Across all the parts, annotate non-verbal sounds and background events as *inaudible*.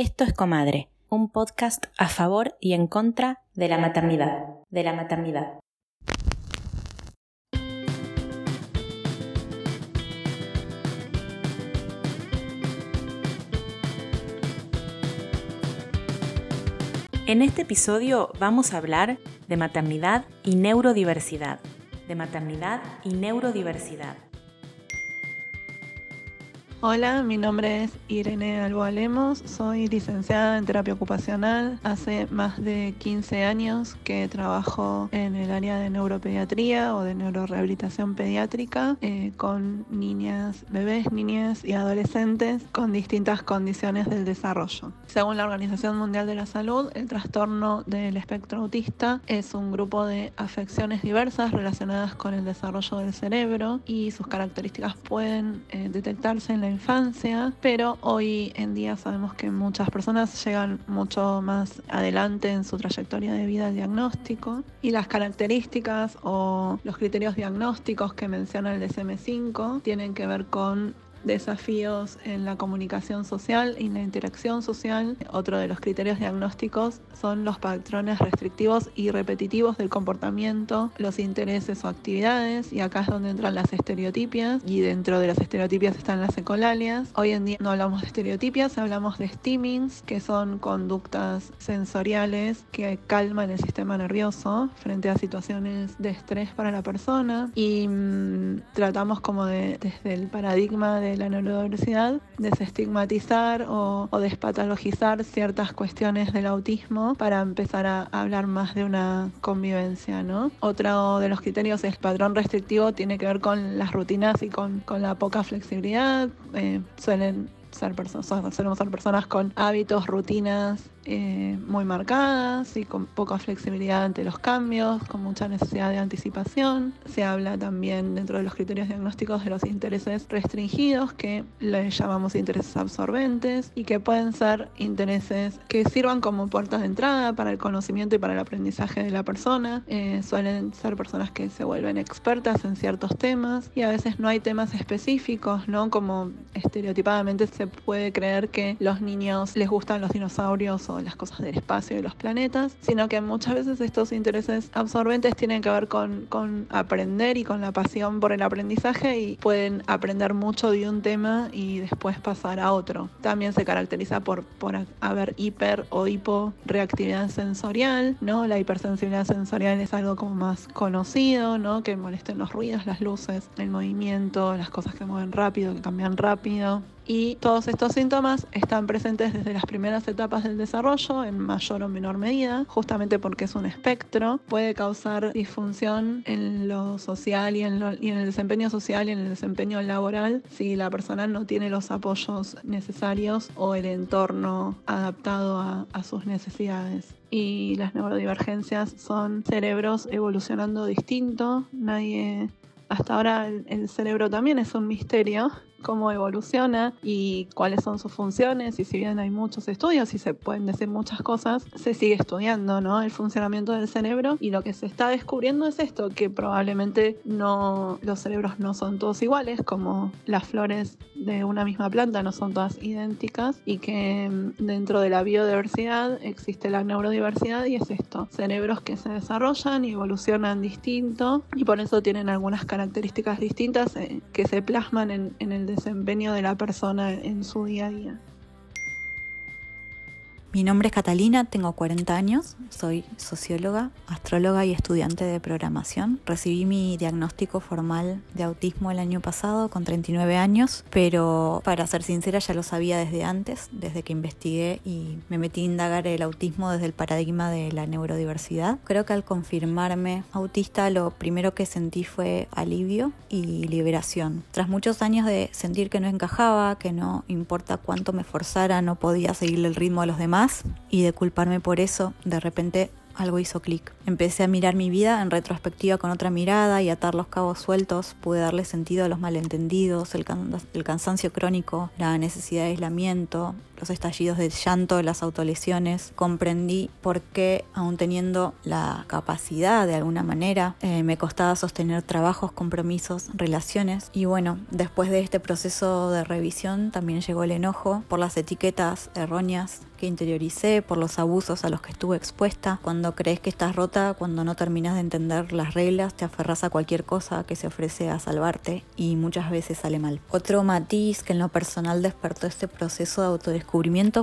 Esto es Comadre, un podcast a favor y en contra de la maternidad, de la maternidad. En este episodio vamos a hablar de maternidad y neurodiversidad, de maternidad y neurodiversidad. Hola, mi nombre es Irene Alboa Lemos, soy licenciada en terapia ocupacional. Hace más de 15 años que trabajo en el área de neuropediatría o de neurorehabilitación pediátrica eh, con niñas, bebés, niñas y adolescentes con distintas condiciones del desarrollo. Según la Organización Mundial de la Salud, el trastorno del espectro autista es un grupo de afecciones diversas relacionadas con el desarrollo del cerebro y sus características pueden eh, detectarse en la infancia, pero hoy en día sabemos que muchas personas llegan mucho más adelante en su trayectoria de vida al diagnóstico y las características o los criterios diagnósticos que menciona el DSM-5 tienen que ver con desafíos en la comunicación social y la interacción social. Otro de los criterios diagnósticos son los patrones restrictivos y repetitivos del comportamiento, los intereses o actividades, y acá es donde entran las estereotipias, y dentro de las estereotipias están las ecolalias. Hoy en día no hablamos de estereotipias, hablamos de steamings, que son conductas sensoriales que calman el sistema nervioso frente a situaciones de estrés para la persona, y mm, tratamos como de, desde el paradigma de la neurodiversidad, desestigmatizar o, despatologizar ciertas cuestiones del autismo para empezar a hablar más de una convivencia, ¿no? Otro de los criterios es patrón restrictivo, tiene que ver con las rutinas y con, con la poca flexibilidad. Eh, suelen ser personas, solemos ser personas con hábitos, rutinas eh, muy marcadas y con poca flexibilidad ante los cambios, con mucha necesidad de anticipación. Se habla también dentro de los criterios diagnósticos de los intereses restringidos, que le llamamos intereses absorbentes, y que pueden ser intereses que sirvan como puertas de entrada para el conocimiento y para el aprendizaje de la persona. Eh, suelen ser personas que se vuelven expertas en ciertos temas y a veces no hay temas específicos, ¿no? Como estereotipadamente se puede creer que los niños les gustan los dinosaurios o las cosas del espacio y los planetas, sino que muchas veces estos intereses absorbentes tienen que ver con, con aprender y con la pasión por el aprendizaje y pueden aprender mucho de un tema y después pasar a otro. También se caracteriza por, por haber hiper o hipo reactividad sensorial, ¿no? La hipersensibilidad sensorial es algo como más conocido, ¿no? Que molesten los ruidos, las luces, el movimiento, las cosas que mueven rápido, que cambian rápido y todos estos síntomas están presentes desde las primeras etapas del desarrollo en mayor o menor medida, justamente porque es un espectro, puede causar disfunción en lo social y en, el desempeño social y en el desempeño laboral si la persona no tiene los apoyos necesarios o el entorno adaptado a, sus necesidades. Y las neurodivergencias son cerebros evolucionando distinto. Nadie, hasta ahora el, cerebro también es un misterio cómo evoluciona y cuáles son sus funciones y si bien hay muchos estudios y se pueden decir muchas cosas, se sigue estudiando ¿no? el funcionamiento del cerebro y lo que se está descubriendo es esto, que probablemente no, los cerebros no son todos iguales, como las flores de una misma planta no son todas idénticas y que mm, dentro de la biodiversidad existe la neurodiversidad y es esto, cerebros que se desarrollan y evolucionan distinto y por eso tienen algunas características distintas eh, que se plasman en, en el desempeño de la persona en su día a día. Mi nombre es Catalina, tengo 40 años, soy socióloga, astróloga y estudiante de programación. Recibí mi diagnóstico formal de autismo el año pasado con 39 años, pero para ser sincera ya lo sabía desde antes, desde que investigué y me metí a indagar el autismo desde el paradigma de la neurodiversidad. Creo que al confirmarme autista lo primero que sentí fue alivio y liberación. Tras muchos años de sentir que no encajaba, que no importa cuánto me forzara, no podía seguir el ritmo de los demás, y de culparme por eso, de repente algo hizo clic. Empecé a mirar mi vida en retrospectiva con otra mirada y atar los cabos sueltos. Pude darle sentido a los malentendidos, el, el cansancio crónico, la necesidad de aislamiento, los estallidos de llanto, las autolesiones. Comprendí por qué, aún teniendo la capacidad de alguna manera, eh, me costaba sostener trabajos, compromisos, relaciones. Y bueno, después de este proceso de revisión también llegó el enojo por las etiquetas erróneas que interioricé, por los abusos a los que estuve expuesta. Cuando crees que estás rota, cuando no terminas de entender las reglas, te aferras a cualquier cosa que se ofrece a salvarte y muchas veces sale mal. Otro matiz que en lo personal despertó este proceso de autodescubrimiento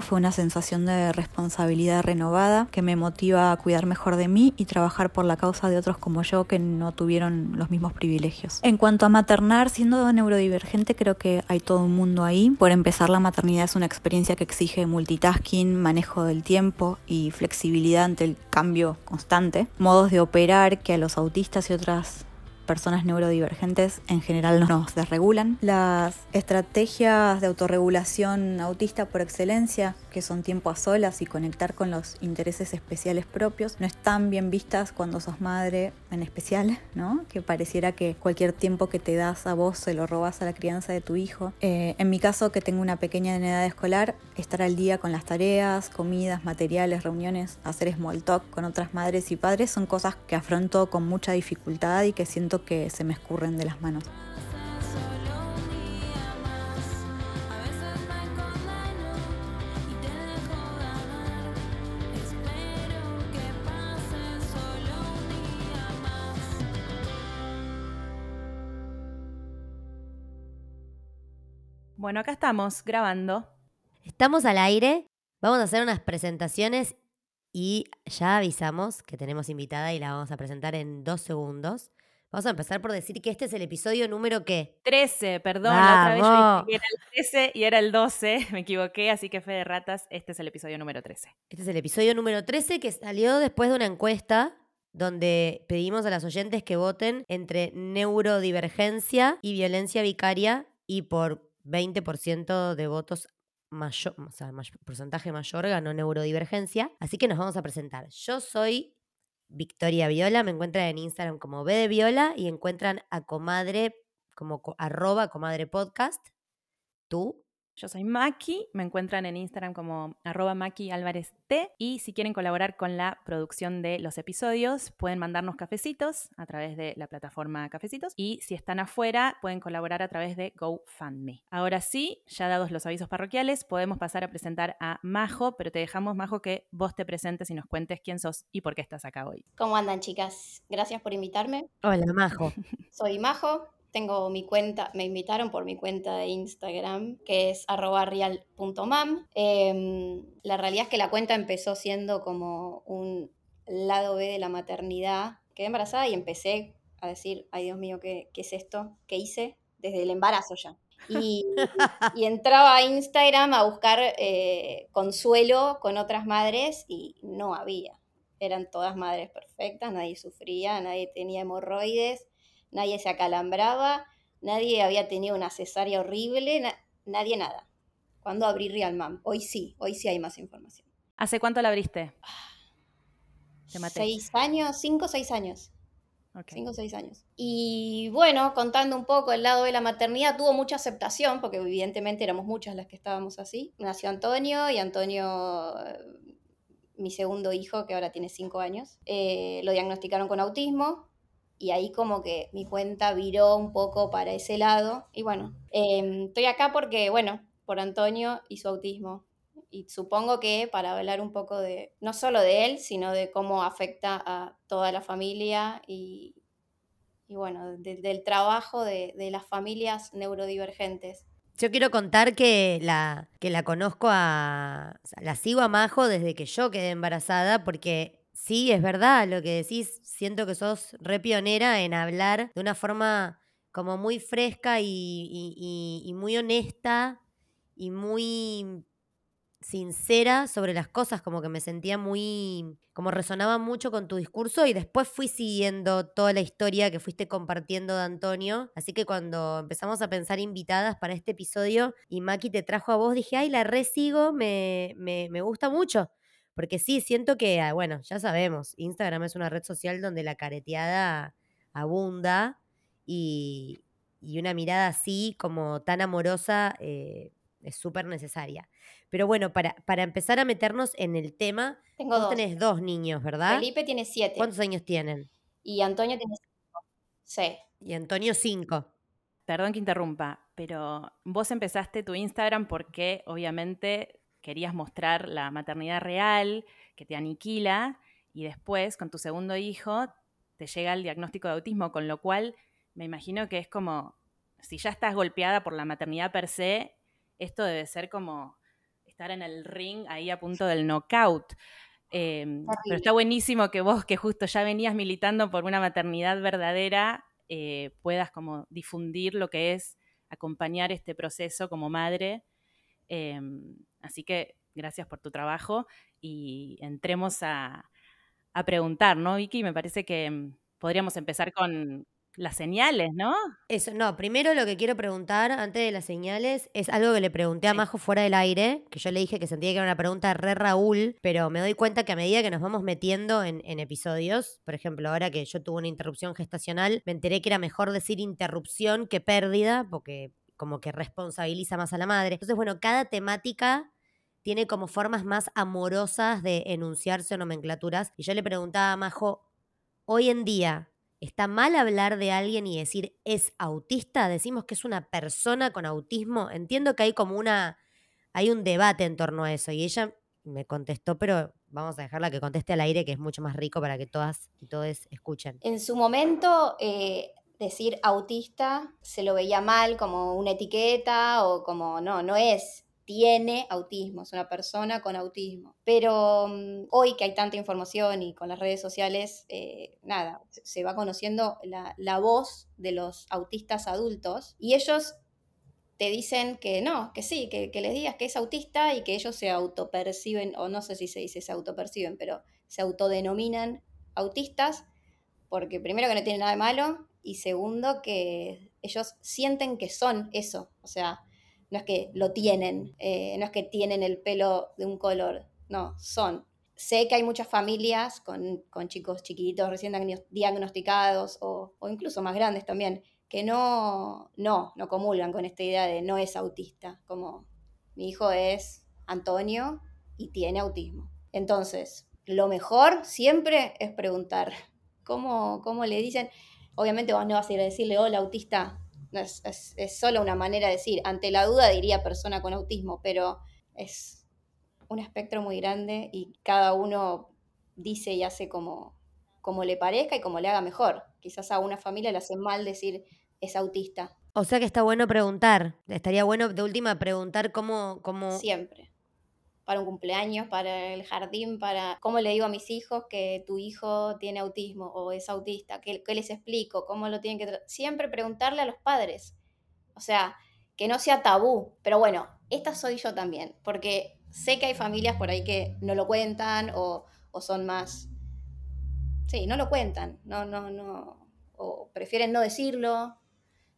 fue una sensación de responsabilidad renovada que me motiva a cuidar mejor de mí y trabajar por la causa de otros como yo que no tuvieron los mismos privilegios. En cuanto a maternar, siendo neurodivergente, creo que hay todo un mundo ahí. Por empezar, la maternidad es una experiencia que exige multitasking manejo del tiempo y flexibilidad ante el cambio constante, modos de operar que a los autistas y otras personas neurodivergentes en general nos desregulan. Las estrategias de autorregulación autista por excelencia, que son tiempo a solas y conectar con los intereses especiales propios, no están bien vistas cuando sos madre en especial, ¿no? Que pareciera que cualquier tiempo que te das a vos se lo robas a la crianza de tu hijo. Eh, en mi caso, que tengo una pequeña en edad escolar, estar al día con las tareas, comidas, materiales, reuniones, hacer small talk con otras madres y padres son cosas que afronto con mucha dificultad y que siento que se me escurren de las manos. Bueno, acá estamos grabando. Estamos al aire, vamos a hacer unas presentaciones y ya avisamos que tenemos invitada y la vamos a presentar en dos segundos. Vamos a empezar por decir que este es el episodio número qué? 13, perdón, la otra vez yo dije que era el 13 y era el 12, *laughs* me equivoqué, así que fe de ratas, este es el episodio número 13. Este es el episodio número 13 que salió después de una encuesta donde pedimos a las oyentes que voten entre neurodivergencia y violencia vicaria y por 20% de votos mayor, o sea, porcentaje mayor ganó neurodivergencia. Así que nos vamos a presentar. Yo soy Victoria Viola, me encuentran en Instagram como B de Viola y encuentran a Comadre como arroba Comadre Podcast. ¿Tú? Yo soy Maki, me encuentran en Instagram como arroba Maki Álvarez T y si quieren colaborar con la producción de los episodios pueden mandarnos cafecitos a través de la plataforma Cafecitos y si están afuera pueden colaborar a través de GoFundMe. Ahora sí, ya dados los avisos parroquiales, podemos pasar a presentar a Majo, pero te dejamos Majo que vos te presentes y nos cuentes quién sos y por qué estás acá hoy. ¿Cómo andan chicas? Gracias por invitarme. Hola Majo. Soy Majo, tengo mi cuenta, me invitaron por mi cuenta de Instagram, que es real.mam. Em, la realidad es que la cuenta empezó siendo como un lado B de la maternidad. Quedé embarazada y empecé a decir, ay Dios mío, ¿qué, es esto? ¿Qué hice? Desde el embarazo ya. *laughs* Y, entraba a Instagram a buscar eh, consuelo con otras madres y no había. Eran todas madres perfectas, nadie sufría, nadie tenía hemorroides, nadie se acalambraba, nadie había tenido una cesárea horrible, nadie nada. ¿Cuándo abrí Realmam? Hoy sí, hoy sí hay más información. ¿Hace cuánto la abriste? Seis años, cinco o seis años. Cinco o seis años. Y bueno, contando un poco el lado de la maternidad, tuvo mucha aceptación, porque evidentemente éramos muchas las que estábamos así. Nació Antonio y Antonio, eh, mi segundo hijo, que ahora tiene cinco años, eh, lo diagnosticaron con autismo y ahí como que mi cuenta viró un poco para ese lado. Y bueno, em, estoy acá porque, bueno, por Antonio y su autismo. Y supongo que para hablar un poco de, no solo de él, sino de cómo afecta a toda la familia y, y bueno, del trabajo de, las familias neurodivergentes. Yo quiero contar que la, que la conozco a, la sigo a Majo desde que yo quedé embarazada porque Sí, es verdad lo que decís. Siento que sos re pionera en hablar de una forma como muy fresca y, muy honesta y muy sincera sobre las cosas, como que me sentía muy, como resonaba mucho con tu discurso y después fui siguiendo toda la historia que fuiste compartiendo de Antonio, así que cuando empezamos a pensar invitadas para este episodio y Maki te trajo a vos, dije, ay, la re sigo, me, me, me gusta mucho, Porque sí, siento que, ah, bueno, ya sabemos, Instagram es una red social donde la careteada abunda y, y una mirada así como tan amorosa eh, es súper necesaria. Pero bueno, para, para empezar a meternos en el tema, Tengo vos dos. tenés dos niños, ¿verdad? Felipe tiene siete. ¿Cuántos años tienen? Y Antonio tiene cinco. Sí. Y Antonio cinco. Perdón que interrumpa, pero vos empezaste tu Instagram porque obviamente querías mostrar la maternidad real, que te aniquila, y después con tu segundo hijo te llega el diagnóstico de autismo, con lo cual me imagino que es como, si ya estás golpeada por la maternidad per se, esto debe ser como estar en el ring ahí a punto del knockout. Eh, pero está buenísimo que vos, que justo ya venías militando por una maternidad verdadera, eh, puedas como difundir lo que es acompañar este proceso como madre. Eh, así que gracias por tu trabajo y entremos a, a preguntar, ¿no, Vicky? Me parece que mm, podríamos empezar con las señales, ¿no? Eso, no, primero lo que quiero preguntar antes de las señales es algo que le pregunté a. Majo fuera del aire, que yo le dije que sentía que era una pregunta re Raúl, pero me doy cuenta que a medida que nos vamos metiendo en, en episodios, por ejemplo, ahora que yo tuve una interrupción gestacional, me enteré que era mejor decir interrupción que pérdida, porque como que responsabiliza más a la madre. Entonces, bueno, cada temática tiene como formas más amorosas de enunciarse o nomenclaturas. Y yo le preguntaba a Majo, hoy en día, ¿está mal hablar de alguien y decir es autista? Decimos que es una persona con autismo. Entiendo que hay como una, hay un debate en torno a eso. Y ella me contestó, pero vamos a dejarla que conteste al aire, que es mucho más rico para que todas y todos escuchen. En su momento, eh, decir autista se lo veía mal como una etiqueta o como no, no es. Tiene autismo, es una persona con autismo. Pero mm, hoy que hay tanta información y con las redes sociales, eh, nada, se- va conociendo la, la voz de los autistas adultos y ellos te dicen que no, que sí, que, que les digas que es autista y que ellos se autoperciben, o no sé si se dice se autoperciben, pero se autodenominan autistas porque primero que no tiene nada de malo y segundo que ellos sienten que son eso, o sea, no es que lo tienen, eh, no es que tienen el pelo de un color, no, son. Sé que hay muchas familias con, con chicos chiquitos recién diagno- diagnosticados o, o incluso más grandes también, que no, no, no comulgan con esta idea de no es autista, como mi hijo es Antonio y tiene autismo. Entonces, lo mejor siempre es preguntar, ¿cómo, cómo le dicen? Obviamente vos no vas a ir a decirle, hola autista, es, es, es solo una manera de decir, ante la duda diría persona con autismo, pero es un espectro muy grande y cada uno dice y hace como, como le parezca y como le haga mejor. Quizás a una familia le hace mal decir es autista, O sea que está bueno preguntar. Estaría bueno de última preguntar cómo, cómo siempre. Para un cumpleaños, para el jardín, para cómo le digo a mis hijos que tu hijo tiene autismo o es autista, qué, les explico, cómo lo tienen que. Siempre preguntarle a los padres. O sea, que no sea tabú. Pero bueno, esta soy yo también, porque sé que hay familias por ahí que no lo cuentan o, o son más... Sí, no lo cuentan, no, no, no, o prefieren no decirlo.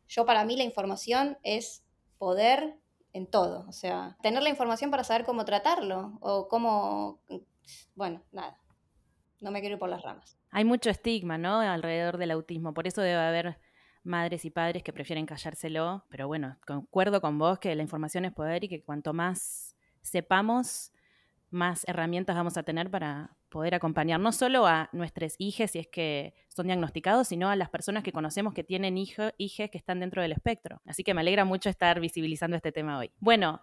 Yo para mí la información es poder en todo, o sea, tener la información para saber cómo tratarlo o cómo, bueno, nada, no me quiero ir por las ramas. Hay mucho estigma, ¿no? Alrededor del autismo, por eso debe haber madres y padres que prefieren callárselo, pero bueno, concuerdo con vos que la información es poder y que cuanto más sepamos, más herramientas vamos a tener para poder acompañar no solo a nuestros hijos si es que son diagnosticados, sino a las personas que conocemos que tienen hijos que están dentro del espectro. Así que me alegra mucho estar visibilizando este tema hoy. Bueno,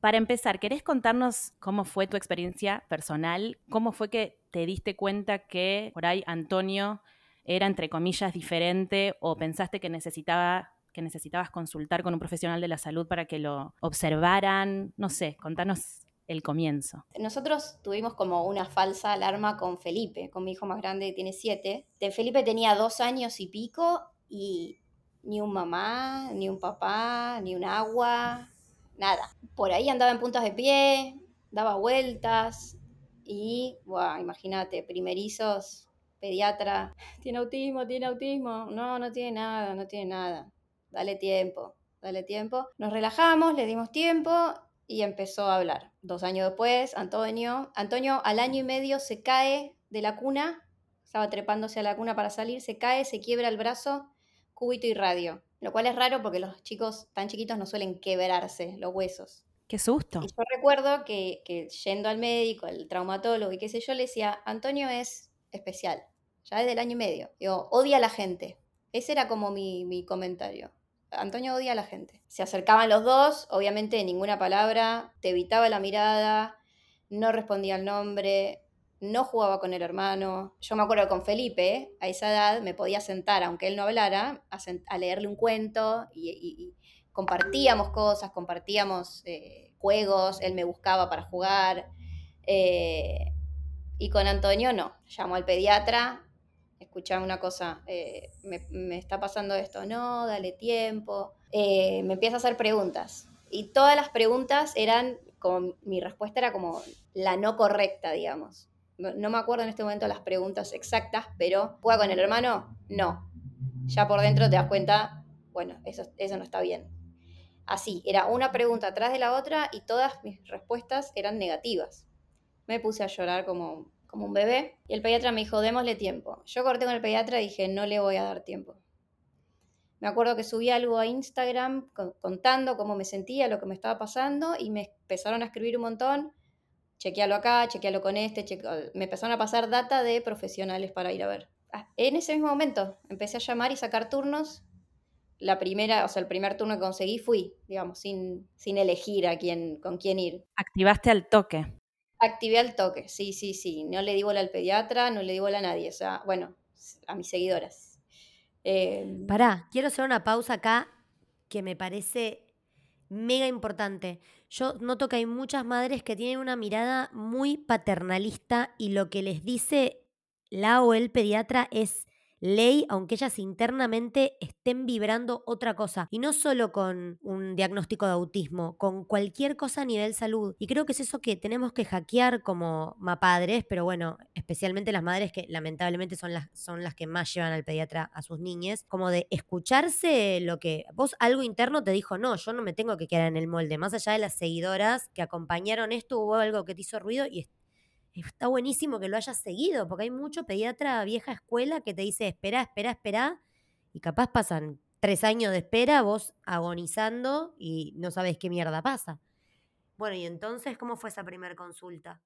para empezar, ¿querés contarnos cómo fue tu experiencia personal? ¿Cómo fue que te diste cuenta que por ahí Antonio era, entre comillas, diferente o pensaste que necesitaba que necesitabas consultar con un profesional de la salud para que lo observaran? No sé, contanos el comienzo. Nosotros tuvimos como una falsa alarma con Felipe, con mi hijo más grande que tiene siete. Felipe tenía dos años y pico y ni un mamá, ni un papá, ni un agua, nada. Por ahí andaba en puntas de pie, daba vueltas y, wow, imagínate, primerizos, pediatra, *laughs* tiene autismo, tiene autismo, no, no tiene nada, no tiene nada, dale tiempo, dale tiempo. Nos relajamos, le dimos tiempo y empezó a hablar. Dos años después, Antonio, Antonio al año y medio se cae de la cuna, estaba trepándose a la cuna para salir, se cae, se quiebra el brazo, cúbito y radio. Lo cual es raro porque los chicos tan chiquitos no suelen quebrarse los huesos. Qué susto. Y yo recuerdo que, que yendo al médico, al traumatólogo y qué sé yo, le decía, Antonio es especial, ya desde el año y medio. Digo, odia a la gente. Ese era como mi, mi comentario. Antonio odia a la gente. Se acercaban los dos, obviamente ninguna palabra, te evitaba la mirada, no respondía al nombre, no jugaba con el hermano. Yo me acuerdo con Felipe, a esa edad me podía sentar, aunque él no hablara, a, leerle un cuento y, compartíamos cosas, compartíamos eh, juegos, él me buscaba para jugar. Eh, y con Antonio no, llamó al pediatra, escuchaba una cosa, eh, me, está pasando esto, no, dale tiempo, me empieza a hacer preguntas. Y todas las preguntas eran, como mi respuesta era como la no correcta, digamos no, me acuerdo en este momento las preguntas exactas, pero ¿juega con el hermano? No. Ya por dentro te das cuenta, bueno, eso, eso no está bien. Así, era una pregunta atrás de la otra y todas mis respuestas eran negativas. Me puse a llorar como, como un bebé y el pediatra me dijo, démosle tiempo. Yo corté con el pediatra y dije, no le voy a dar tiempo. Me acuerdo que subí algo a Instagram contando cómo me sentía, lo que me estaba pasando y me empezaron a escribir un montón chequealo acá, chequealo con este, me empezaron a pasar data de profesionales para ir a ver. Ah, en ese mismo momento empecé a llamar y sacar turnos. La primera, o sea, el primer turno que conseguí fui, digamos, sin, sin elegir a quién, con quién ir. Activaste al toque. Activé al toque, sí, sí, sí. No le di bola al pediatra, no le di bola a nadie. O sea, bueno, a mis seguidoras. Eh, Pará, quiero hacer una pausa acá que me parece mega importante. Yo noto que hay muchas madres que tienen una mirada muy paternalista y lo que les dice la o el pediatra es ley, aunque ellas internamente estén vibrando otra cosa. Y no solo con un diagnóstico de autismo, con cualquier cosa a nivel salud. Y creo que es eso que tenemos que hackear como padres, pero bueno, especialmente las madres que lamentablemente son las, son las que más llevan al pediatra a sus niñas, como de escucharse lo que vos algo interno te dijo, no, yo no me tengo que quedar en el molde. Más allá de las seguidoras que acompañaron esto, hubo algo que te hizo ruido y está buenísimo que lo hayas seguido, porque hay mucho pediatra vieja escuela que te dice, espera, espera, espera, y capaz pasan tres años de espera, vos agonizando y no sabes qué mierda pasa. Bueno, y entonces, ¿cómo fue esa primera consulta?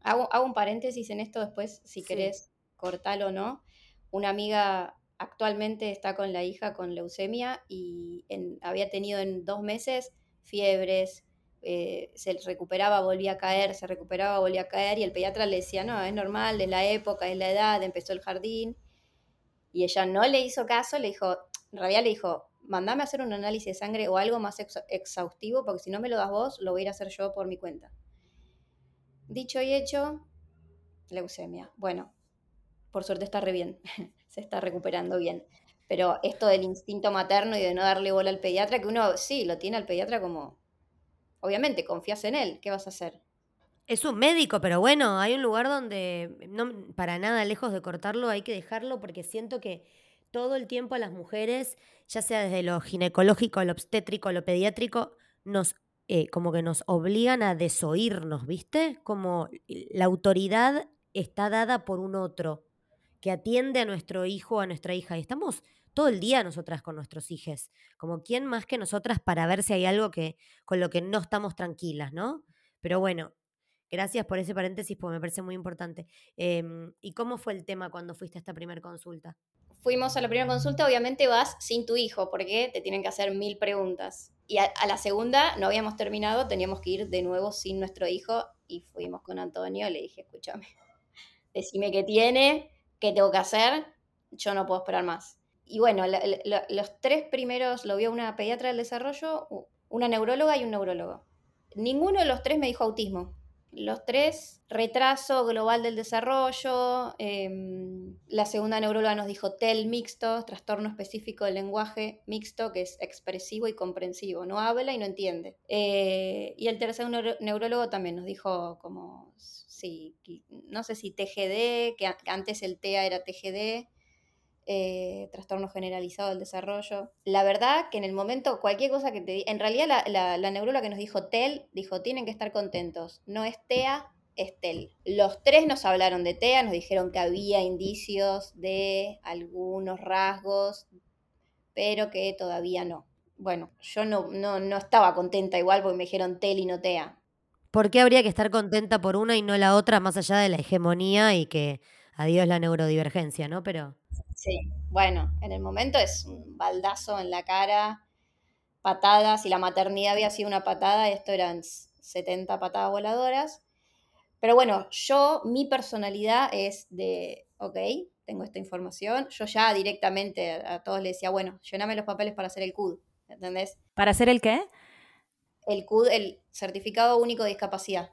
Hago, hago, un paréntesis en esto después, si querés cortarlo o no. Una amiga actualmente está con la hija con leucemia y había tenido en dos meses fiebres, eh, se recuperaba, volvía a caer, se recuperaba, volvía a caer, y el pediatra le decía, no, es normal, es la época, es la edad, empezó el jardín, y ella no le hizo caso, le dijo, en le dijo, mandame a hacer un análisis de sangre o algo más exhaustivo, porque si no me lo das vos, lo voy a ir a hacer yo por mi cuenta. Dicho y hecho, leucemia. Bueno, por suerte está re bien, *laughs* se está recuperando bien. Pero esto del instinto materno y de no darle bola al pediatra, que uno sí lo tiene al pediatra como obviamente confías en él, ¿qué vas a hacer? Es un médico, pero bueno, hay un lugar donde no, para nada lejos de cortarlo hay que dejarlo porque siento que todo el tiempo a las mujeres, ya sea desde lo ginecológico, lo obstétrico, lo pediátrico, nos eh, como que nos obligan a desoírnos, ¿viste? Como la autoridad está dada por un otro que atiende a nuestro hijo o a nuestra hija. Y estamos todo el día nosotras con nuestros hijos, como quién más que nosotras para ver si hay algo que con lo que no estamos tranquilas, ¿no? Pero bueno, gracias por ese paréntesis porque me parece muy importante. Em, ¿Y cómo fue el tema cuando fuiste a esta primera consulta? Fuimos a la primera consulta, obviamente vas sin tu hijo porque te tienen que hacer mil preguntas. Y a, a la segunda no habíamos terminado, teníamos que ir de nuevo sin nuestro hijo y fuimos con Antonio, le dije, escúchame, decime qué tiene, qué tengo que hacer, yo no puedo esperar más y bueno, los tres primeros lo vio una pediatra del desarrollo, una neuróloga y un neurólogo. Ninguno de los tres me dijo autismo. Los tres, retraso global del desarrollo. Em, la segunda neuróloga nos dijo TEL mixto, trastorno específico del lenguaje mixto, que es expresivo y comprensivo. No habla y no entiende. Eh, y el tercer neurólogo también nos dijo como, sí, no sé si TGD, que antes el TEA era TGD, eh, trastorno generalizado del desarrollo. La verdad que en el momento, cualquier cosa que te en realidad la, la, que nos dijo TEL, dijo, tienen que estar contentos, no es TEA, es TEL. Los tres nos hablaron de TEA, nos dijeron que había indicios de algunos rasgos, pero que todavía no. Bueno, yo no, no, no estaba contenta igual porque me dijeron TEL y no TEA. ¿Por qué habría que estar contenta por una y no la otra, más allá de la hegemonía y que adiós la neurodivergencia, ¿no? Pero. Sí, bueno, en el momento es un baldazo en la cara, patadas, si la maternidad había sido una patada, esto eran 70 patadas voladoras. Pero bueno, yo, mi personalidad es de, ok, tengo esta información, yo ya directamente a, a todos les decía, bueno, llename los papeles para hacer el CUD, ¿entendés? ¿Para hacer el qué? El CUD, el Certificado Único de Discapacidad.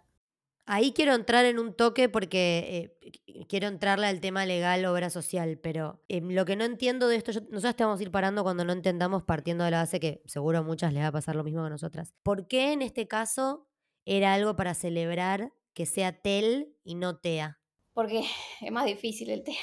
Ahí quiero entrar en un toque porque eh, quiero entrarle al tema legal, obra social, pero eh, lo que no entiendo de esto, yo, nosotros te vamos a ir parando cuando no entendamos partiendo de la base que seguro a muchas les va a pasar lo mismo que a nosotras. ¿Por qué en este caso era algo para celebrar que sea TEL y no TEA? Porque *laughs* es más difícil el TEA.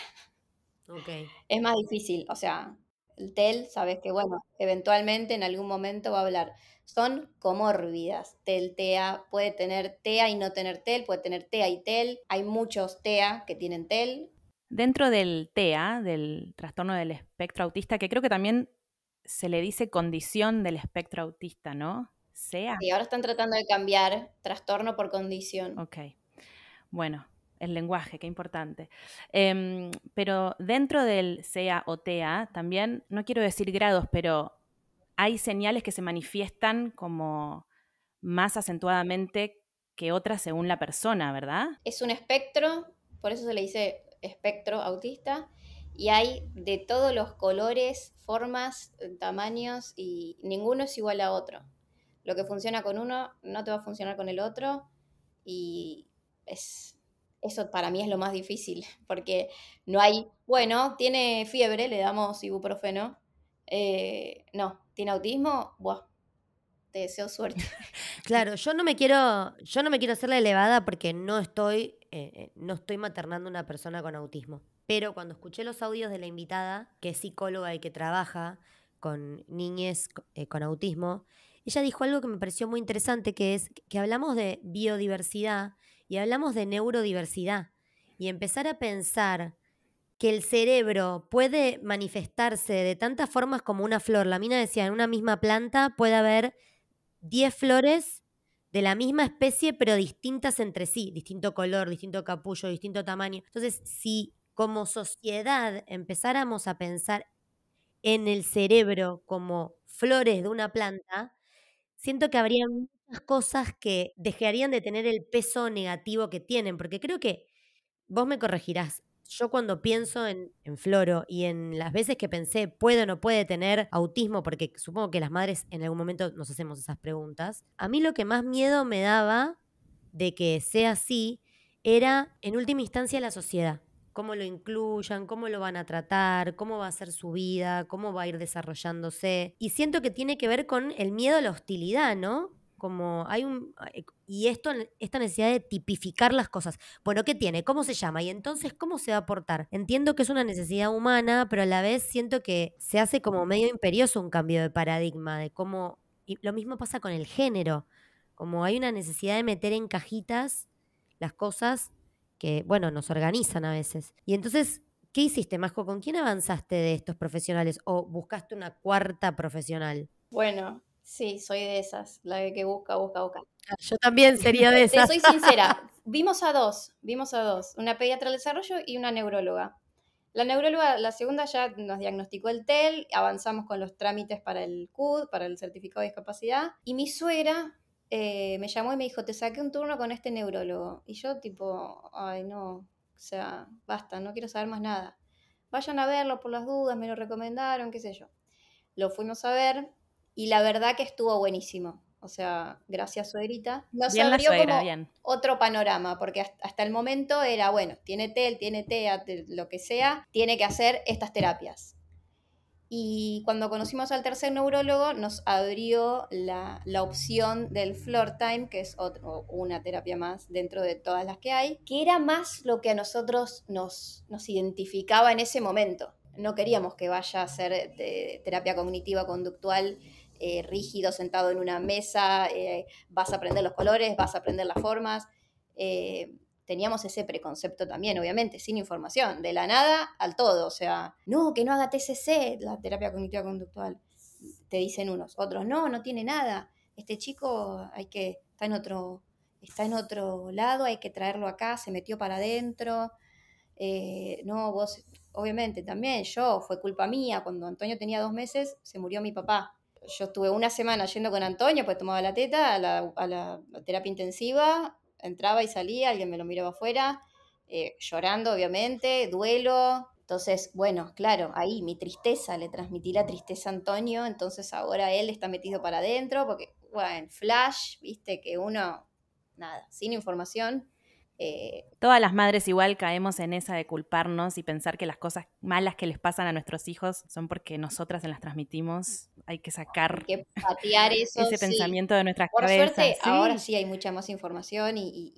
Ok. Es más difícil, o sea, el TEL, sabes que, bueno, eventualmente en algún momento va a hablar. Son comórbidas. TEL, TEA, puede tener TEA y no tener TEL, puede tener TEA y TEL. Hay muchos TEA que tienen TEL. Dentro del TEA, del trastorno del espectro autista, que creo que también se le dice condición del espectro autista, ¿no? SEA. Y ahora están tratando de cambiar trastorno por condición. Ok. Bueno, el lenguaje, qué importante. Em, pero dentro del SEA o TEA, también, no quiero decir grados, pero hay señales que se manifiestan como más acentuadamente que otras según la persona, ¿verdad? Es un espectro, por eso se le dice espectro autista, y hay de todos los colores, formas, tamaños, y ninguno es igual a otro. Lo que funciona con uno no te va a funcionar con el otro, y es, eso para mí es lo más difícil, *laughs* porque no hay, bueno, tiene fiebre, le damos ibuprofeno. Eh, no, tiene autismo, buah, te deseo suerte. *laughs* Claro, yo no me quiero, yo no me quiero hacer la elevada porque no estoy, eh, no estoy maternando a una persona con autismo. Pero cuando escuché los audios de la invitada, que es psicóloga y que trabaja con niñes eh, con autismo, ella dijo algo que me pareció muy interesante, que es que hablamos de biodiversidad y hablamos de neurodiversidad. Y empezar a pensar que el cerebro puede manifestarse de tantas formas como una flor. La mina decía, en una misma planta puede haber 10 flores de la misma especie, pero distintas entre sí, distinto color, distinto capullo, distinto tamaño. Entonces, si como sociedad empezáramos a pensar en el cerebro como flores de una planta, siento que habría muchas cosas que dejarían de tener el peso negativo que tienen, porque creo que vos me corregirás, yo cuando pienso en, Floro y en las veces que pensé, ¿puede o no puede tener autismo? Porque supongo que las madres en algún momento nos hacemos esas preguntas. A mí lo que más miedo me daba de que sea así era, en última instancia, la sociedad. Cómo lo incluyan, cómo lo van a tratar, cómo va a ser su vida, cómo va a ir desarrollándose. Y siento que tiene que ver con el miedo a la hostilidad, ¿no? Como hay un y esto esta necesidad de tipificar las cosas. Bueno, ¿qué tiene? ¿Cómo se llama? Y entonces ¿cómo se va a aportar? Entiendo que es una necesidad humana, pero a la vez siento que se hace como medio imperioso un cambio de paradigma de cómo y lo mismo pasa con el género, como hay una necesidad de meter en cajitas las cosas que, bueno, nos organizan a veces. Y entonces ¿Qué hiciste, Masco? ¿Con quién avanzaste de estos profesionales o buscaste una cuarta profesional? Bueno, Sí, soy de esas, la que busca, busca, busca. Ah, yo también *laughs* sería de esas. Te soy sincera, *laughs* vimos a dos, vimos a dos, una pediatra del desarrollo y una neuróloga. La neuróloga, la segunda ya nos diagnosticó el TEL, avanzamos con los trámites para el CUD, para el certificado de discapacidad, y mi suegra eh, me llamó y me dijo, te saqué un turno con este neurólogo. Y yo tipo, ay no, o sea, basta, no quiero saber más nada. Vayan a verlo por las dudas, me lo recomendaron, qué sé yo. Lo fuimos a ver, y la verdad que estuvo buenísimo. O sea, gracias suegrita. Nos bien abrió suegra, como bien. otro panorama, porque hasta el momento era, bueno, tiene TEL, tiene TEA, lo que sea, tiene que hacer estas terapias. Y cuando conocimos al tercer neurólogo, nos abrió la, la opción del floor time, que es otro, una terapia más dentro de todas las que hay, que era más lo que a nosotros nos, nos identificaba en ese momento no queríamos que vaya a hacer de terapia cognitiva conductual eh, rígido, sentado en una mesa, eh, vas a aprender los colores, vas a aprender las formas. Eh, teníamos ese preconcepto también, obviamente, sin información, de la nada al todo. O sea, no, que no haga TCC, la terapia cognitiva conductual, te dicen unos. Otros, no, no tiene nada. Este chico hay que, está en otro, está en otro lado, hay que traerlo acá, se metió para adentro. no, vos, obviamente también, yo, fue culpa mía, cuando Antonio tenía dos meses, se murió mi papá yo estuve una semana yendo con Antonio, pues tomaba la teta a la, terapia intensiva, entraba y salía, alguien me lo miraba afuera, eh, llorando obviamente, duelo. Entonces, bueno, claro, ahí mi tristeza, le transmití la tristeza a Antonio, entonces ahora él está metido para adentro, porque, bueno, flash, viste que uno, nada, sin información, eh, Todas las madres igual caemos en esa de culparnos y pensar que las cosas malas que les pasan a nuestros hijos son porque nosotras se las transmitimos. Hay que sacar que patear *laughs* eso, ese pensamiento de nuestras Por cabezas. Suerte, ahora sí hay mucha más información y,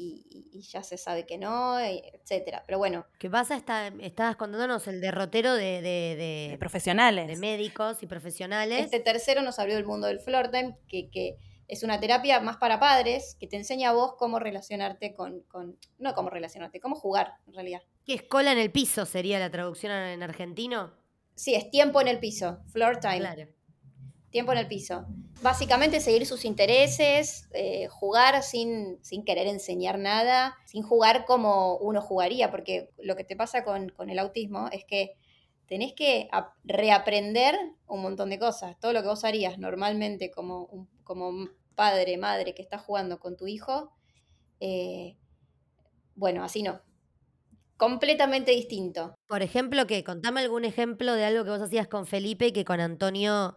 ya se sabe que no, etcétera. Pero bueno. ¿Qué pasa? Está, estabas contándonos el derrotero de, de, profesionales. De médicos y profesionales. Este tercero nos abrió el mundo del floor time, que, que es una terapia más para padres que te enseña a vos cómo relacionarte con, no cómo relacionarte, cómo jugar en realidad. ¿Qué escola en el piso sería la traducción en argentino? Sí, es tiempo en el piso, floor time. Claro. Tiempo en el piso. Básicamente seguir sus intereses, eh, jugar sin, sin, querer enseñar nada, sin jugar como uno jugaría, porque lo que te pasa con, con el autismo es que tenés que reaprender un montón de cosas. Todo lo que vos harías normalmente como, como padre, madre que está jugando con tu hijo, eh, bueno, así no. Completamente distinto. Por ejemplo, que contame algún ejemplo de algo que vos hacías con Felipe y que con Antonio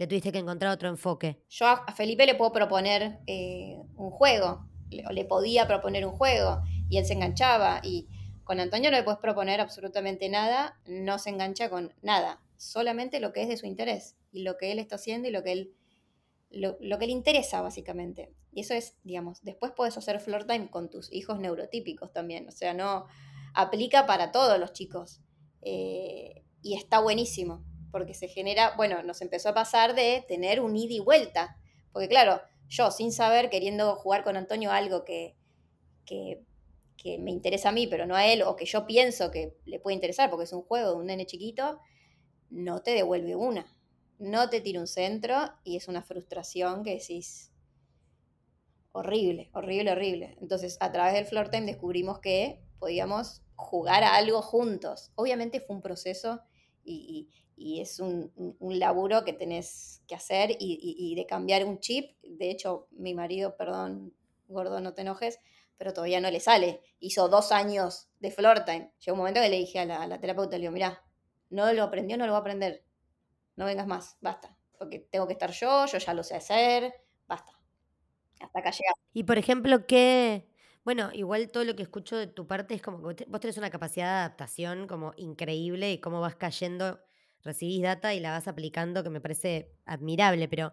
le tuviste que encontrar otro enfoque. Yo a Felipe le puedo proponer eh, un juego, o le podía proponer un juego, y él se enganchaba. Y con Antonio no le puedes proponer absolutamente nada, no se engancha con nada, solamente lo que es de su interés, y lo que él está haciendo y lo que él lo, que le interesa básicamente. Y eso es, digamos, después puedes hacer floor time con tus hijos neurotípicos también, o sea, no aplica para todos los chicos. Eh, y está buenísimo, porque se genera, bueno, nos empezó a pasar de tener un ida y vuelta, porque claro, yo sin saber, queriendo jugar con Antonio algo que, que, que me interesa a mí, pero no a él, o que yo pienso que le puede interesar, porque es un juego de un nene chiquito, no te devuelve una no te tira un centro y es una frustración que decís horrible, horrible, horrible. Entonces, a través del floor time descubrimos que podíamos jugar a algo juntos. Obviamente fue un proceso y, es un, laburo que tenés que hacer y, de cambiar un chip. De hecho, mi marido, perdón, gordo, no te enojes, pero todavía no le sale. Hizo dos años de floor time. Llegó un momento que le dije a la, terapeuta, le digo, mira, no lo aprendió, no lo va a aprender no vengas más, basta, porque tengo que estar yo, yo ya lo sé hacer, basta. Hasta acá llegamos. Y por ejemplo, ¿qué? Bueno, igual todo lo que escucho de tu parte es como que vos tenés una capacidad de adaptación como increíble y cómo vas cayendo, recibís data y la vas aplicando que me parece admirable, pero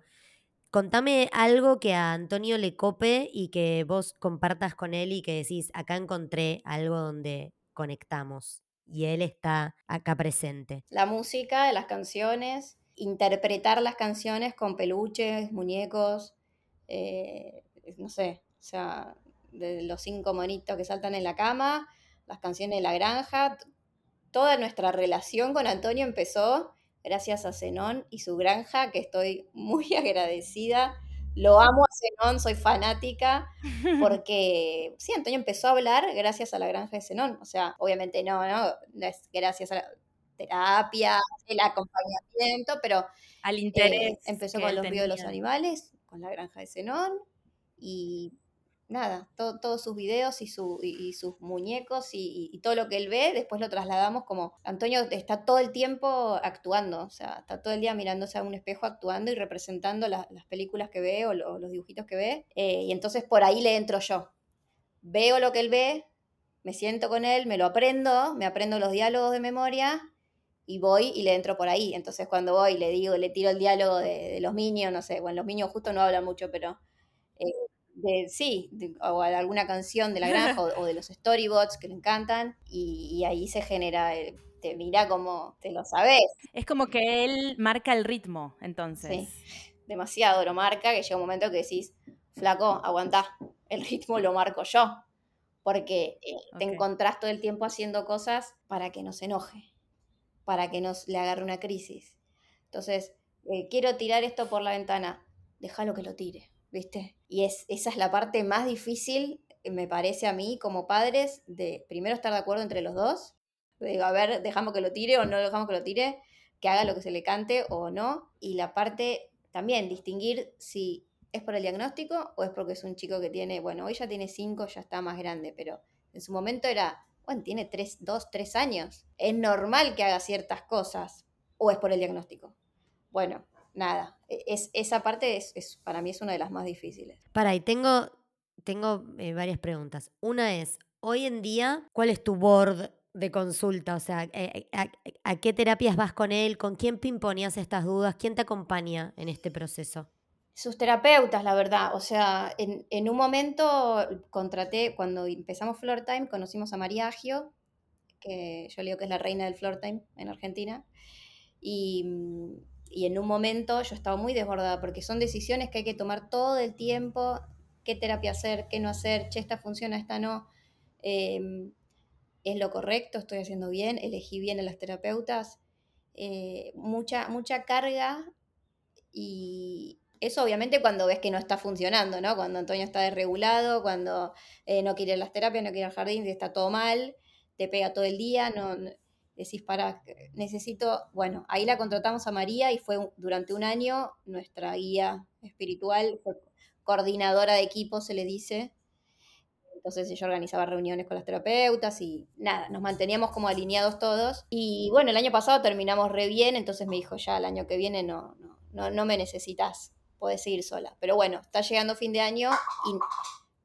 contame algo que a Antonio le cope y que vos compartas con él y que decís, acá encontré algo donde conectamos y él está acá presente. La música, las canciones, interpretar las canciones con peluches, muñecos, eh, no sé, o sea, de los cinco monitos que saltan en la cama, las canciones de la granja, toda nuestra relación con Antonio empezó gracias a Zenón y su granja, que estoy muy *laughs* agradecida lo amo a Zenón, soy fanática, *laughs* porque sí, Antonio empezó a hablar gracias a la granja de Zenón. O sea, obviamente no, no, es gracias a la terapia, el acompañamiento, pero al eh, interés. empezó con los videos de los animales, con la granja de Zenón, y nada, todos sus videos y, su, y, sus muñecos y, todo lo que él ve, después lo trasladamos como Antonio está todo el tiempo actuando, o sea, está todo el día mirándose a un espejo actuando y representando las películas que ve o, los dibujitos que ve, eh, y entonces por ahí le entro yo. Veo lo que él ve, me siento con él, me lo aprendo, me aprendo los diálogos de memoria y voy y le entro por ahí. Entonces cuando voy le digo, le tiro el diálogo de, los niños, no sé, bueno, los niños justo no hablan mucho, pero... Eh, de, sí, o alguna canción de la granja *laughs* o, de los storybots que le encantan, y, ahí se genera, te mira como, te lo sabes. Es como que él marca el ritmo, entonces. Sí, demasiado lo marca, que llega un momento que decís, flaco, aguantá, el ritmo lo marco yo, porque eh, te encontrás todo el tiempo haciendo cosas para que no se enoje, para que no le agarre una crisis. Entonces, eh, quiero tirar esto por la ventana, déjalo que lo tire, ¿viste? Y es, esa es la parte más difícil, eh, me parece a mí, como padres, de primero estar de acuerdo entre los dos. Digo, a ver, dejamos que lo tire o no dejamos que lo tire, que haga lo que se le cante o no. Y la parte también, distinguir si es por el diagnóstico o es porque es un chico que tiene, bueno, hoy ya tiene cinco, ya está más grande, pero en su momento era, bueno, tiene tres, dos, tres años. Es normal que haga ciertas cosas o es por el diagnóstico. Bueno, nada, e- es, esa parte es, es- para mí es una de las más difíciles. Para, y tengo, tengo eh, varias preguntas. Una es, hoy en día, ¿cuál es tu board de consulta? O sea, eh, a, a qué terapias vas con él? ¿Con quién pimponeas estas dudas? ¿Quién te acompaña en este proceso? Sus terapeutas, la verdad. O sea, en, en un momento contraté, cuando empezamos Floor Time, conocimos a María Agio, que yo le digo que es la reina del Floor Time en Argentina. Y, mm, y en un momento yo estaba muy desbordada porque son decisiones que hay que tomar todo el tiempo, qué terapia hacer, qué no hacer, che, esta funciona, esta no. Eh, es lo correcto, estoy haciendo bien, elegí bien a las terapeutas. Eh, mucha, mucha carga y eso obviamente cuando ves que no está funcionando, ¿no? Cuando Antonio está desregulado, cuando eh, no quiere las terapias, no quiere al jardín, está todo mal, te pega todo el día, no- decís, para, necesito, bueno, ahí la contratamos a María y fue durante un año nuestra guía espiritual, fue coordinadora de equipo, se le dice. Entonces ella organizaba reuniones con las terapeutas y nada, nos manteníamos como alineados todos. Y bueno, el año pasado terminamos re bien, entonces me dijo, ya el año que viene no, no, no, no me necesitas, podés seguir sola. Pero bueno, está llegando fin de año y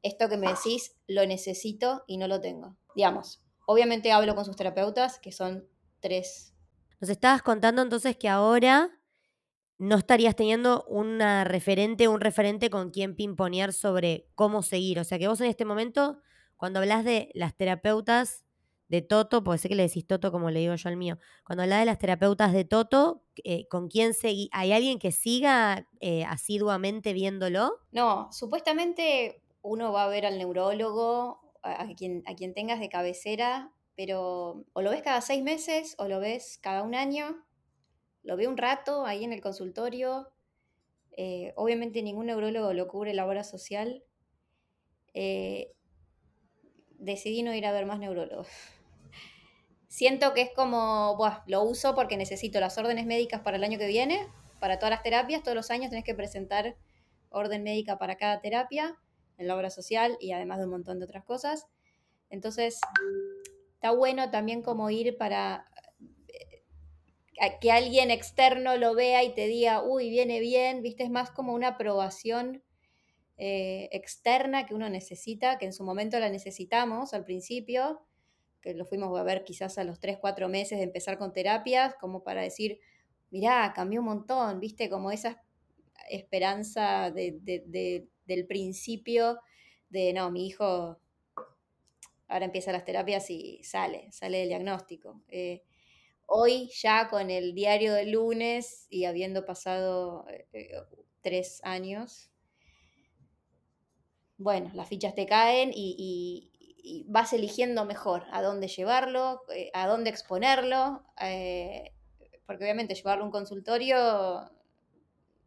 esto que me decís lo necesito y no lo tengo. Digamos, obviamente hablo con sus terapeutas, que son tres. Nos estabas contando entonces que ahora no estarías teniendo una referente, un referente con quien pimponear sobre cómo seguir. O sea que vos en este momento, cuando hablas de las terapeutas de Toto, porque sé que le decís Toto como le digo yo al mío, cuando hablas de las terapeutas de Toto, eh, ¿con quién seguí? ¿Hay alguien que siga eh, asiduamente viéndolo? No, supuestamente uno va a ver al neurólogo, a, quien, a quien tengas de cabecera, pero o lo ves cada seis meses o lo ves cada un año. Lo veo un rato ahí en el consultorio. Eh, obviamente ningún neurólogo lo cubre la obra social. Eh, decidí no ir a ver más neurólogos. *laughs* Siento que es como, buah, lo uso porque necesito las órdenes médicas para el año que viene, para todas las terapias. Todos los años tenés que presentar orden médica para cada terapia en la obra social y además de un montón de otras cosas. Entonces, está bueno también como ir para eh, que alguien externo lo vea y te diga, uy, viene bien, viste, es más como una aprobación eh, externa que uno necesita, que en su momento la necesitamos al principio, que lo fuimos a ver quizás a los 3, 4 meses de empezar con terapias, como para decir, mirá, cambió un montón, viste, como esa esperanza de- del principio de, no, mi hijo ahora empieza las terapias y sale, sale del diagnóstico. Eh, hoy ya con el diario del lunes y habiendo pasado eh, eh, tres años, bueno, las fichas te caen y, vas eligiendo mejor a dónde llevarlo, a dónde exponerlo, porque obviamente llevarlo a un consultorio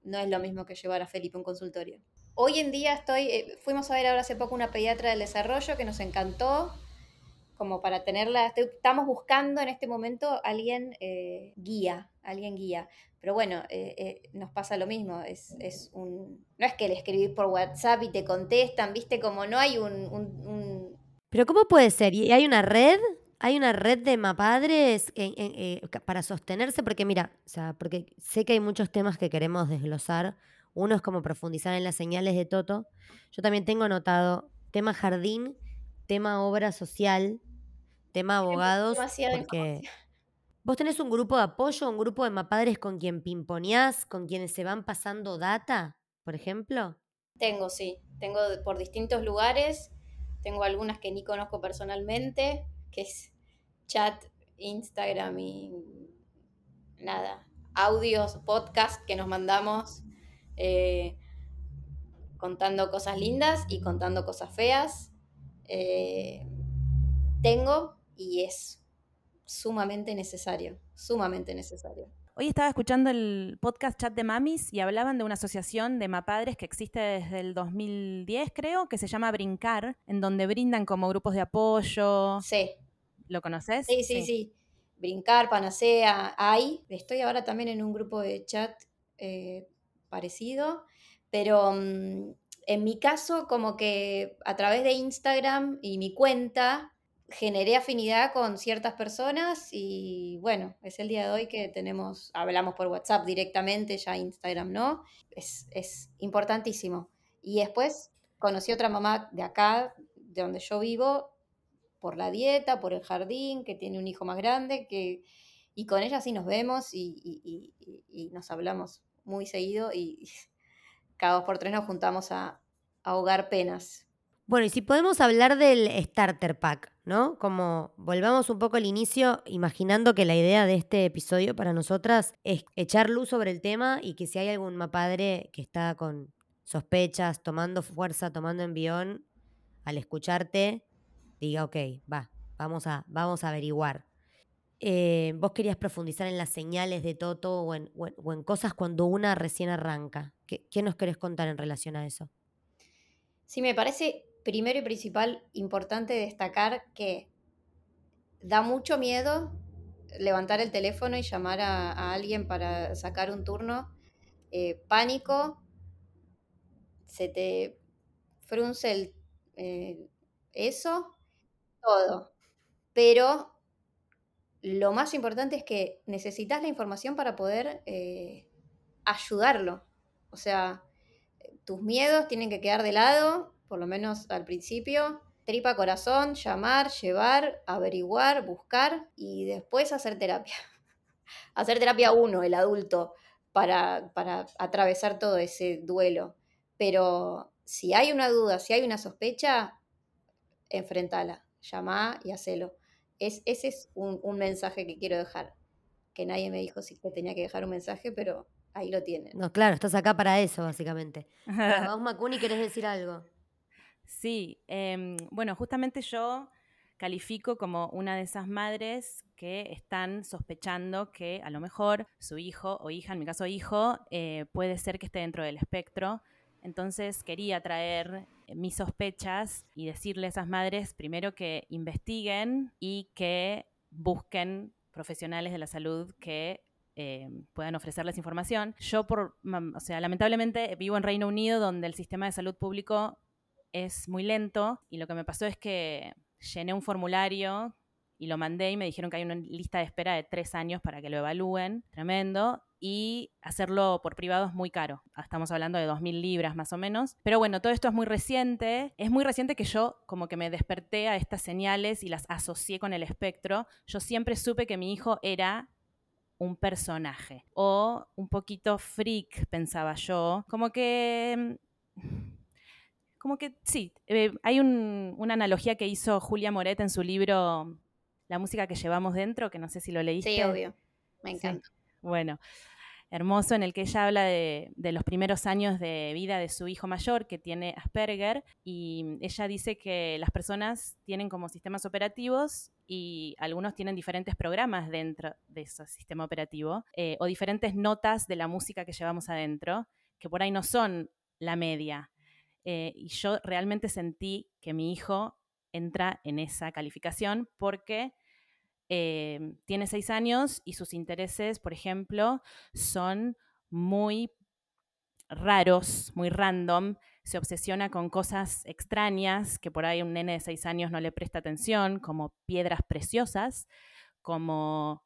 no es lo mismo que llevar a Felipe a un consultorio. Hoy en día estoy, eh, fuimos a ver ahora hace poco una pediatra del desarrollo que nos encantó, como para tenerla, estamos buscando en este momento alguien eh, guía, alguien guía. Pero bueno, eh, eh, nos pasa lo mismo, es, es un... No es que le escribís por WhatsApp y te contestan, viste, como no hay un... Pero ¿cómo puede ser? ¿Y hay una red? ¿Hay una red de mapadres en- eh, ca- para sostenerse? Porque mira, o sea, porque sé que hay muchos temas que queremos desglosar. Uno es como profundizar en las señales de Toto. Yo también tengo anotado tema jardín, tema obra social, tema abogados, porque vos tenés un grupo de apoyo, un grupo de mapadres con quien pimponeás, con quienes se van pasando data, por ejemplo. Tengo, sí, tengo por distintos lugares, tengo algunas que ni conozco personalmente, que es chat Instagram y nada, audios, podcast que nos mandamos eh, contando cosas lindas y contando cosas feas. Eh, tengo y es sumamente necesario, sumamente necesario. Hoy estaba escuchando el podcast Chat de Mamis y hablaban de una asociación de mapadres que existe desde el 2010, creo, que se llama Brincar, en donde brindan como grupos de apoyo. Sí. ¿Lo conoces? Sí, sí, sí. Brincar, Panacea, hay. Estoy ahora también en un grupo de chat eh, parecido, pero mm, en mi caso, como que a través de Instagram y mi cuenta, generé afinidad con ciertas personas y bueno, es el día de hoy que tenemos, hablamos por WhatsApp directamente, ya Instagram no, es, es importantísimo. Y después conocí otra mamá de acá, de donde yo vivo, por la dieta, por el jardín, que tiene un hijo más grande, que, y con ella sí nos vemos y, nos hablamos muy seguido y *laughs* cada dos por tres nos juntamos a, ahogar penas. Bueno, y si podemos hablar del starter pack, ¿no? Como volvamos un poco al inicio, imaginando que la idea de este episodio para nosotras es echar luz sobre el tema y que si hay algún padre que está con sospechas, tomando fuerza, tomando envión, al escucharte, diga, ok, va, vamos a, vamos a averiguar. Eh, vos querías profundizar en las señales de Toto o en, cosas cuando una recién arranca. ¿Qué, ¿Qué nos querés contar en relación a eso? Sí, me parece primero y principal importante destacar que da mucho miedo levantar el teléfono y llamar a, alguien para sacar un turno. Eh, pánico, se te frunce el, eh, eso, todo. Pero lo más importante es que necesitas la información para poder eh, ayudarlo. O sea, tus miedos tienen que quedar de lado por lo menos al principio. Tripa corazón, llamar, llevar, averiguar, buscar y después hacer terapia. *laughs* hacer terapia uno, el adulto, para, para atravesar todo ese duelo. Pero si hay una duda, si hay una sospecha, enfrentala, llama y hacelo. Es, ese es un, un, mensaje que quiero dejar. Que nadie me dijo si que tenía que dejar un mensaje, pero ahí lo tienen. No, claro, estás acá para eso, básicamente. *laughs* Vos, Macuni, ¿querés decir algo? Sí, em, bueno, justamente yo califico como una de esas madres que están sospechando que a lo mejor su hijo o hija, en mi caso hijo, eh, puede ser que esté dentro del espectro. Entonces quería traer mis sospechas y decirle a esas madres primero que investiguen y que busquen profesionales de la salud que eh, puedan ofrecerles información. Yo, por, o sea, lamentablemente vivo en Reino Unido, donde el sistema de salud público es muy lento y lo que me pasó es que llené un formulario y lo mandé y me dijeron que hay una lista de espera de tres años para que lo evalúen, tremendo, y hacerlo por privado es muy caro. Estamos hablando de 2.000 libras más o menos. Pero bueno, todo esto es muy reciente. Es muy reciente que yo como que me desperté a estas señales y las asocié con el espectro. Yo siempre supe que mi hijo era un personaje o un poquito freak, pensaba yo. Como que como que sí, eh, hay una analogía que hizo Julia Moret en su libro La música que llevamos dentro, que no sé si lo leíste. Sí, obvio, me encanta. Bueno, hermoso, en el que ella habla de, los primeros años de vida de su hijo mayor que tiene Asperger y ella dice que las personas tienen como sistemas operativos y algunos tienen diferentes programas dentro de ese sistema operativo eh, o diferentes notas de la música que llevamos adentro, que por ahí no son la media, eh, y yo realmente sentí que mi hijo entra en esa calificación porque eh, tiene seis años y sus intereses, por ejemplo, son muy raros, muy random, se obsesiona con cosas extrañas que por ahí un nene de seis años no le presta atención, como piedras preciosas, como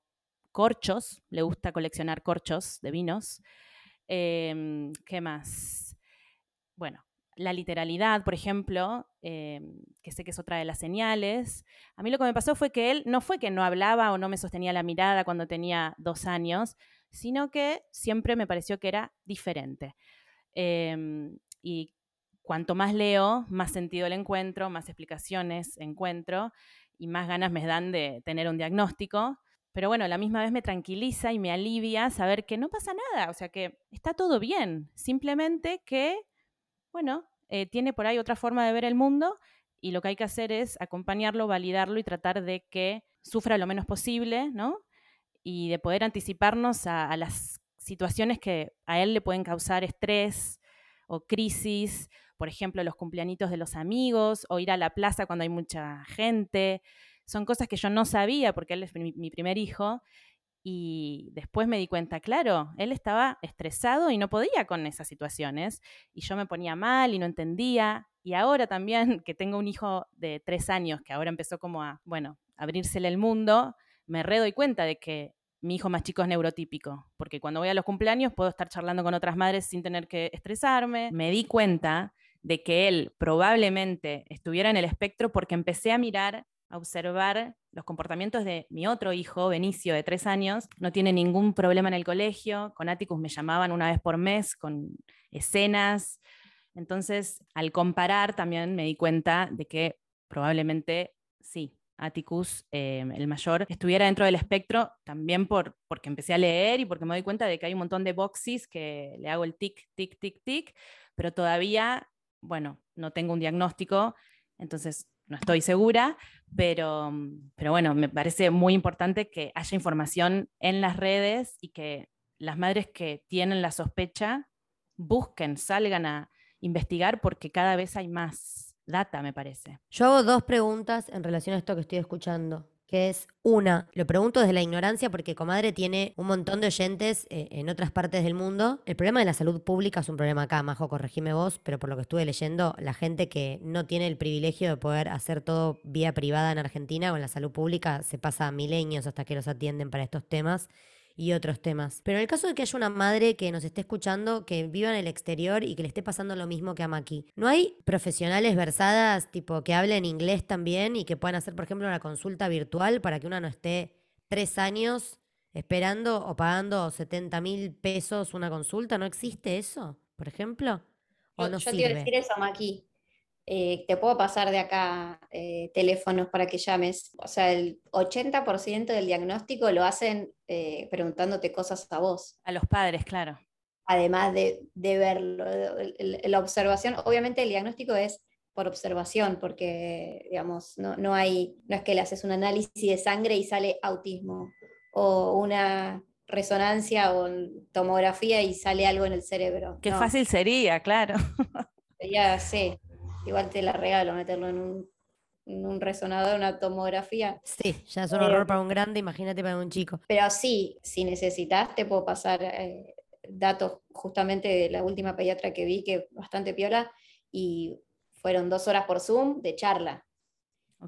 corchos, le gusta coleccionar corchos de vinos. Em, ¿Qué más? Bueno, la literalidad, por ejemplo, em, que sé que es otra de las señales. A mí lo que me pasó fue que él no fue que no hablaba o no me sostenía la mirada cuando tenía dos años, sino que siempre me pareció que era diferente. Em, y cuanto más leo, más sentido le encuentro, más explicaciones encuentro. y más ganas me dan de tener un diagnóstico. Pero bueno, la misma vez me tranquiliza y me alivia saber que no pasa nada, o sea que está todo bien, simplemente que, bueno, eh, tiene por ahí otra forma de ver el mundo y lo que hay que hacer es acompañarlo, validarlo y tratar de que sufra lo menos posible, ¿no? Y de poder anticiparnos a, las situaciones que a él le pueden causar estrés o crisis, por ejemplo, los cumpleañitos de los amigos o ir a la plaza cuando hay mucha gente. Son cosas que yo no sabía porque él es mi primer hijo y después me di cuenta, claro, él estaba estresado y no podía con esas situaciones. Y yo me ponía mal y no entendía. Y ahora también, *laughs* que tengo un hijo de tres años, que ahora empezó como a, bueno, abrírsele el mundo, me re doy cuenta de que mi hijo más chico es neurotípico, porque cuando voy a los cumpleaños puedo estar charlando con otras madres sin tener que estresarme. Me di cuenta de que él probablemente estuviera en el espectro porque empecé a mirar a observar los comportamientos de mi otro hijo, Benicio, de tres años. No tiene ningún problema en el colegio. Con Atticus me llamaban una vez por mes con escenas. Entonces, al comparar, también me di cuenta de que probablemente sí, Atticus, eh, el mayor, estuviera dentro del espectro, también por, porque empecé a leer y porque me doy cuenta de que hay un montón de boxes que le hago el tic, tic, tic, tic, pero todavía, bueno, no tengo un diagnóstico, entonces no estoy segura, pero, pero bueno, me parece muy importante que haya información en las redes y que las madres que tienen la sospecha busquen, salgan a investigar porque cada vez hay más data, me parece. Yo hago dos preguntas en relación a esto que estoy escuchando que es una, lo pregunto desde la ignorancia porque Comadre tiene un montón de oyentes eh, en otras partes del mundo. El problema de la salud pública es un problema acá, Majo, corregime vos, pero por lo que estuve leyendo, la gente que no tiene el privilegio de poder hacer todo vía privada en Argentina o en la salud pública se pasa milenios hasta que los atienden para estos temas y otros temas. Pero en el caso de que haya una madre que nos esté escuchando, que viva en el exterior y que le esté pasando lo mismo que a Maki, ¿no hay profesionales versadas, tipo, que hablen inglés también y que puedan hacer, por ejemplo, una consulta virtual para que una no esté tres años esperando o pagando 70 mil pesos una consulta? ¿No existe eso, por ejemplo? ¿O no yo, te decir eso, Maki. Eh, te puedo pasar de acá eh, teléfonos para que llames. O sea, el 80% del diagnóstico lo hacen eh, preguntándote cosas a vos. A los padres, claro. Además de, verlo, la observación, obviamente el diagnóstico es por observación, porque, digamos, no, hay, no es que le haces un análisis de sangre y sale autismo, o una resonancia o tomografía y sale algo en el cerebro. Qué fácil sería, claro. Sería, sí, igual te la regalo meterlo en un, en un resonador, una tomografía. Sí, ya es un horror para un grande, imagínate para un chico. Pero sí, si necesitas, te puedo pasar eh, datos justamente de la última pediatra que vi, que bastante piola, y fueron dos horas por Zoom de charla.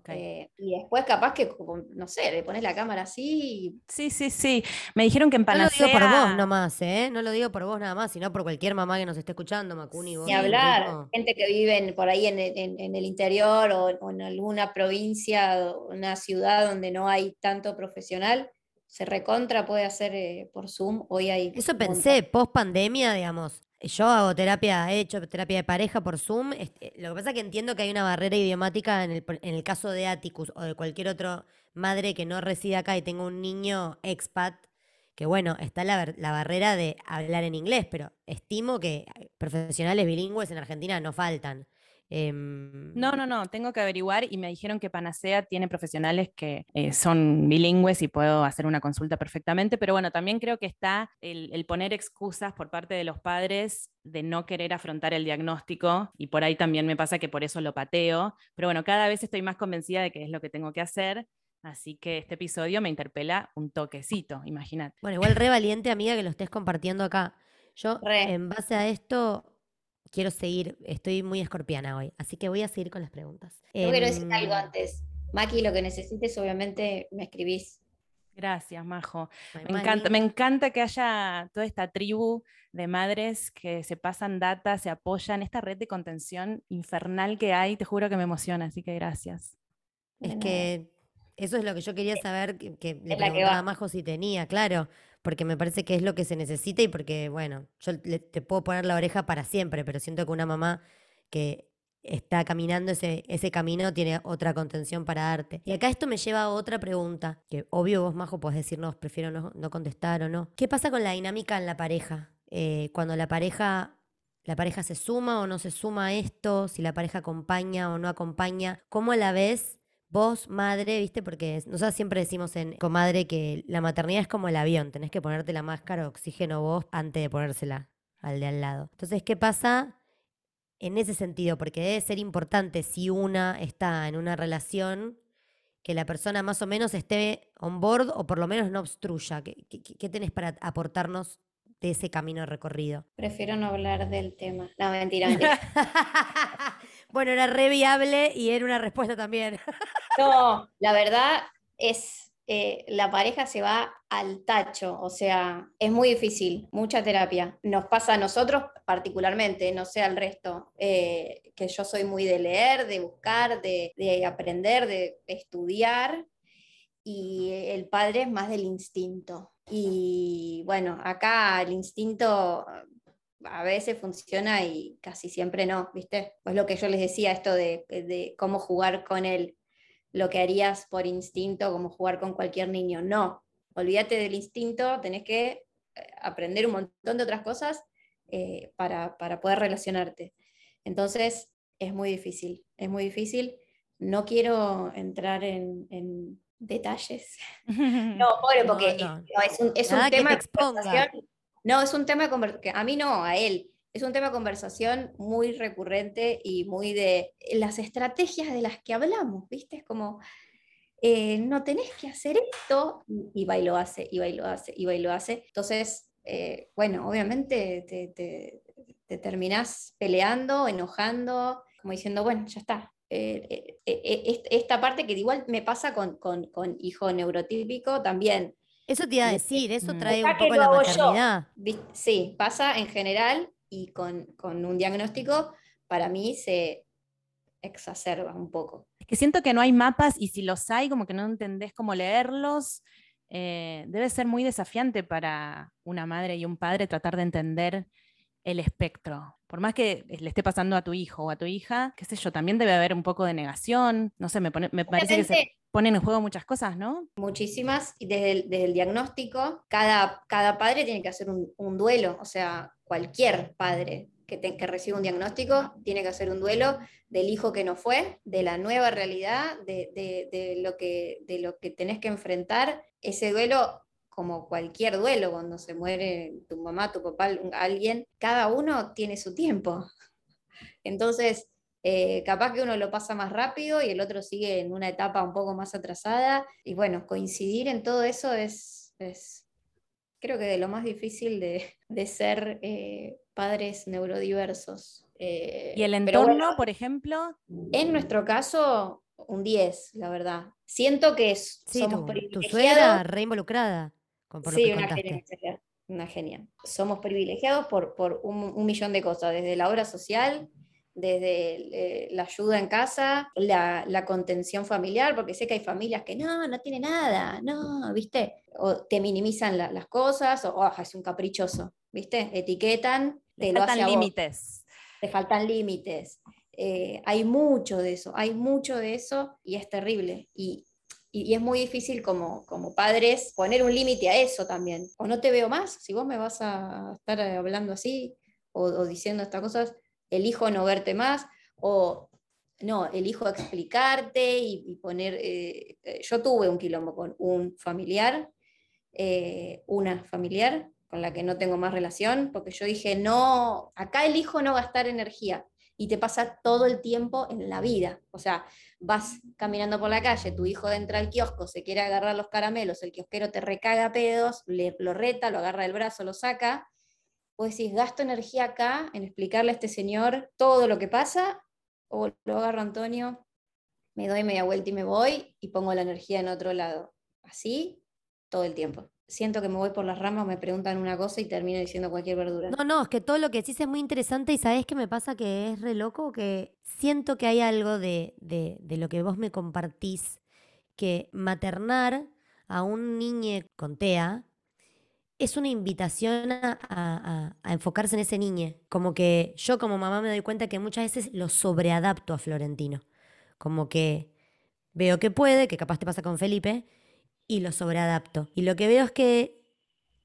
Eh, y después capaz que, no sé, le pones la cámara así. Sí, sí, sí. Me dijeron que en Panacea... No lo digo por vos nomás, ¿eh? No lo digo por vos nada más, sino por cualquier mamá que nos esté escuchando, Macuni. Ni hablar, gente que vive por ahí en, el interior o, en alguna provincia o una ciudad donde no hay tanto profesional, se recontra puede hacer eh, por Zoom. Hoy hay... Eso pensé, post pandemia, digamos. Yo hago terapia, he hecho terapia de pareja por Zoom. Este, lo que pasa es que entiendo que hay una barrera idiomática en el, en el caso de Atticus o de cualquier otra madre que no reside acá y tenga un niño expat, que bueno, está la, la barrera de hablar en inglés, pero estimo que profesionales bilingües en Argentina no faltan. Em, no, no, no, tengo que averiguar y me dijeron que Panacea tiene profesionales que eh, son bilingües y puedo hacer una consulta perfectamente, pero bueno, también creo que está el, poner excusas por parte de los padres de no querer afrontar el diagnóstico y por ahí también me pasa que por eso lo pateo, pero bueno, cada vez estoy más convencida de que es lo que tengo que hacer. Así que este episodio me interpela un toquecito, imagínate. Bueno, igual re valiente, amiga, que lo estés compartiendo acá. Yo, en base a esto, quiero seguir, estoy muy escorpiana hoy, así que voy a seguir con las preguntas. Yo quiero decir em, algo antes. Maki, lo que necesites, obviamente me escribís. Gracias, Majo. Me encanta, me encanta que haya toda esta tribu de madres que se pasan data, se apoyan, esta red de contención infernal que hay, te juro que me emociona, así que gracias. Es que eso es lo que yo quería saber, que, le preguntaba a Majo si tenía, claro porque me parece que es lo que se necesita y porque, bueno, yo te puedo poner la oreja para siempre, pero siento que una mamá que está caminando ese, ese camino tiene otra contención para darte. Y acá esto me lleva a otra pregunta, que obvio vos, Majo, podés decirnos, prefiero no, no contestar o no. ¿Qué pasa con la dinámica en la pareja? Eh, cuando la pareja la pareja se suma o no se suma a esto, si la pareja acompaña o no acompaña, ¿cómo la ves vos, madre, viste? Porque nosotros siempre decimos en comadre que la maternidad es como el avión, tenés que ponerte la máscara de oxígeno vos antes de ponérsela al de al lado. Entonces, ¿qué pasa en ese sentido? Porque debe ser importante si una está en una relación que la persona más o menos esté on board o por lo menos no obstruya. ¿Qué, qué tenés para aportarnos de ese camino recorrido? Prefiero no hablar del tema. No, mentira, mentira. *laughs* bueno, era re viable y era una respuesta también. *laughs* no, la verdad es, eh, la pareja se va al tacho, o sea, es muy difícil, mucha terapia. Nos pasa a nosotros particularmente, no sé al resto, eh, que yo soy muy de leer, de buscar, de, de aprender, de estudiar, y el padre es más del instinto. Y bueno, acá el instinto a veces funciona y casi siempre no, ¿viste? Pues lo que yo les decía, esto de, cómo jugar con él, lo que harías por instinto, como jugar con cualquier niño. No, olvídate del instinto, tenés que eh, aprender un montón de otras cosas eh, para, poder relacionarte. Entonces, es muy difícil, es muy difícil. No quiero entrar en detalles. *laughs* No, pobre, porque es un, tema de conversación. No, es un tema de a mí no, a él. Es un tema de conversación muy recurrente y muy de las estrategias de las que hablamos, ¿viste? Es como, eh, no tenés que hacer esto, y va y lo hace, y va y lo hace, y va y lo hace. Entonces, eh, bueno, obviamente te, te, te terminás peleando, enojando, como diciendo, bueno, ya está, eh, eh, eh, esta parte que igual me pasa con, hijo neurotípico también. Eso te iba a decir, eso mm. trae un poco la maternidad. Sí, pasa en general y con, un diagnóstico para mí se exacerba un poco. Es que siento que no hay mapas y si los hay, como que no entendés cómo leerlos. debe ser muy desafiante para una madre y un padre tratar de entender el espectro. Por más que le esté pasando a tu hijo o a tu hija, qué sé yo, también debe haber un poco de negación. No sé, me, parece que se ponen en juego muchas cosas, ¿no? Muchísimas. Y desde el, diagnóstico, cada, cada, padre tiene que hacer un, duelo. O sea, cualquier padre que, que reciba un diagnóstico tiene que hacer un duelo del hijo que no fue, de la nueva realidad, de, de, lo, que, de lo que tenés que enfrentar. Ese duelo como cualquier duelo, cuando se muere tu mamá, tu papá, alguien, cada uno tiene su tiempo. *laughs* Entonces, eh, capaz que uno lo pasa más rápido y el otro sigue en una etapa un poco más atrasada. Y bueno, coincidir en todo eso es, creo que de lo más difícil *laughs* de, ser eh, padres neurodiversos. Eh, ¿Y el entorno, por ejemplo? En nuestro caso, un 10, la verdad. Siento que es, somos tu, tu suegra re involucrada sí, una genia, una genia. Somos privilegiados por, por un, millón de cosas, desde la obra social, desde eh, la ayuda en casa, la, contención familiar, porque sé que hay familias que no, no tiene nada, no, ¿viste? O te minimizan las cosas, o oh, es un caprichoso, ¿viste? Etiquetan, te lo faltan límites. Te faltan límites. Eh, hay mucho de eso, hay mucho de eso y es terrible. Y, y, es muy difícil como, como padres poner un límite a eso también. O no te veo más, si vos me vas a estar hablando así o, diciendo estas cosas, elijo no verte más, o no, elijo explicarte y, poner... Eh, eh, yo tuve un quilombo con un familiar, eh, una familiar con la que no tengo más relación, porque yo dije, no, acá elijo no gastar energía y te pasa todo el tiempo en la vida. O sea, vas caminando por la calle, tu hijo entra al kiosco, se quiere agarrar los caramelos, el kiosquero te recaga pedos, le, lo reta, lo agarra del brazo, lo saca. Vos decís, gasto energía acá en explicarle a este señor todo lo que pasa, o lo agarro Antonio, me doy media vuelta y me voy y pongo la energía en otro lado. Así todo el tiempo siento que me voy por las ramas, me preguntan una cosa y termino diciendo cualquier verdura. No, no, es que todo lo que decís es muy interesante y sabes que me pasa que es re loco, que siento que hay algo de, de, de lo que vos me compartís, que maternar a un niño con TEA es una invitación a, a- a enfocarse en ese niño. Como que yo como mamá me doy cuenta que muchas veces lo sobreadapto a Florentino. Como que veo que puede, que capaz te pasa con Felipe, y lo sobreadapto. Y lo que veo es que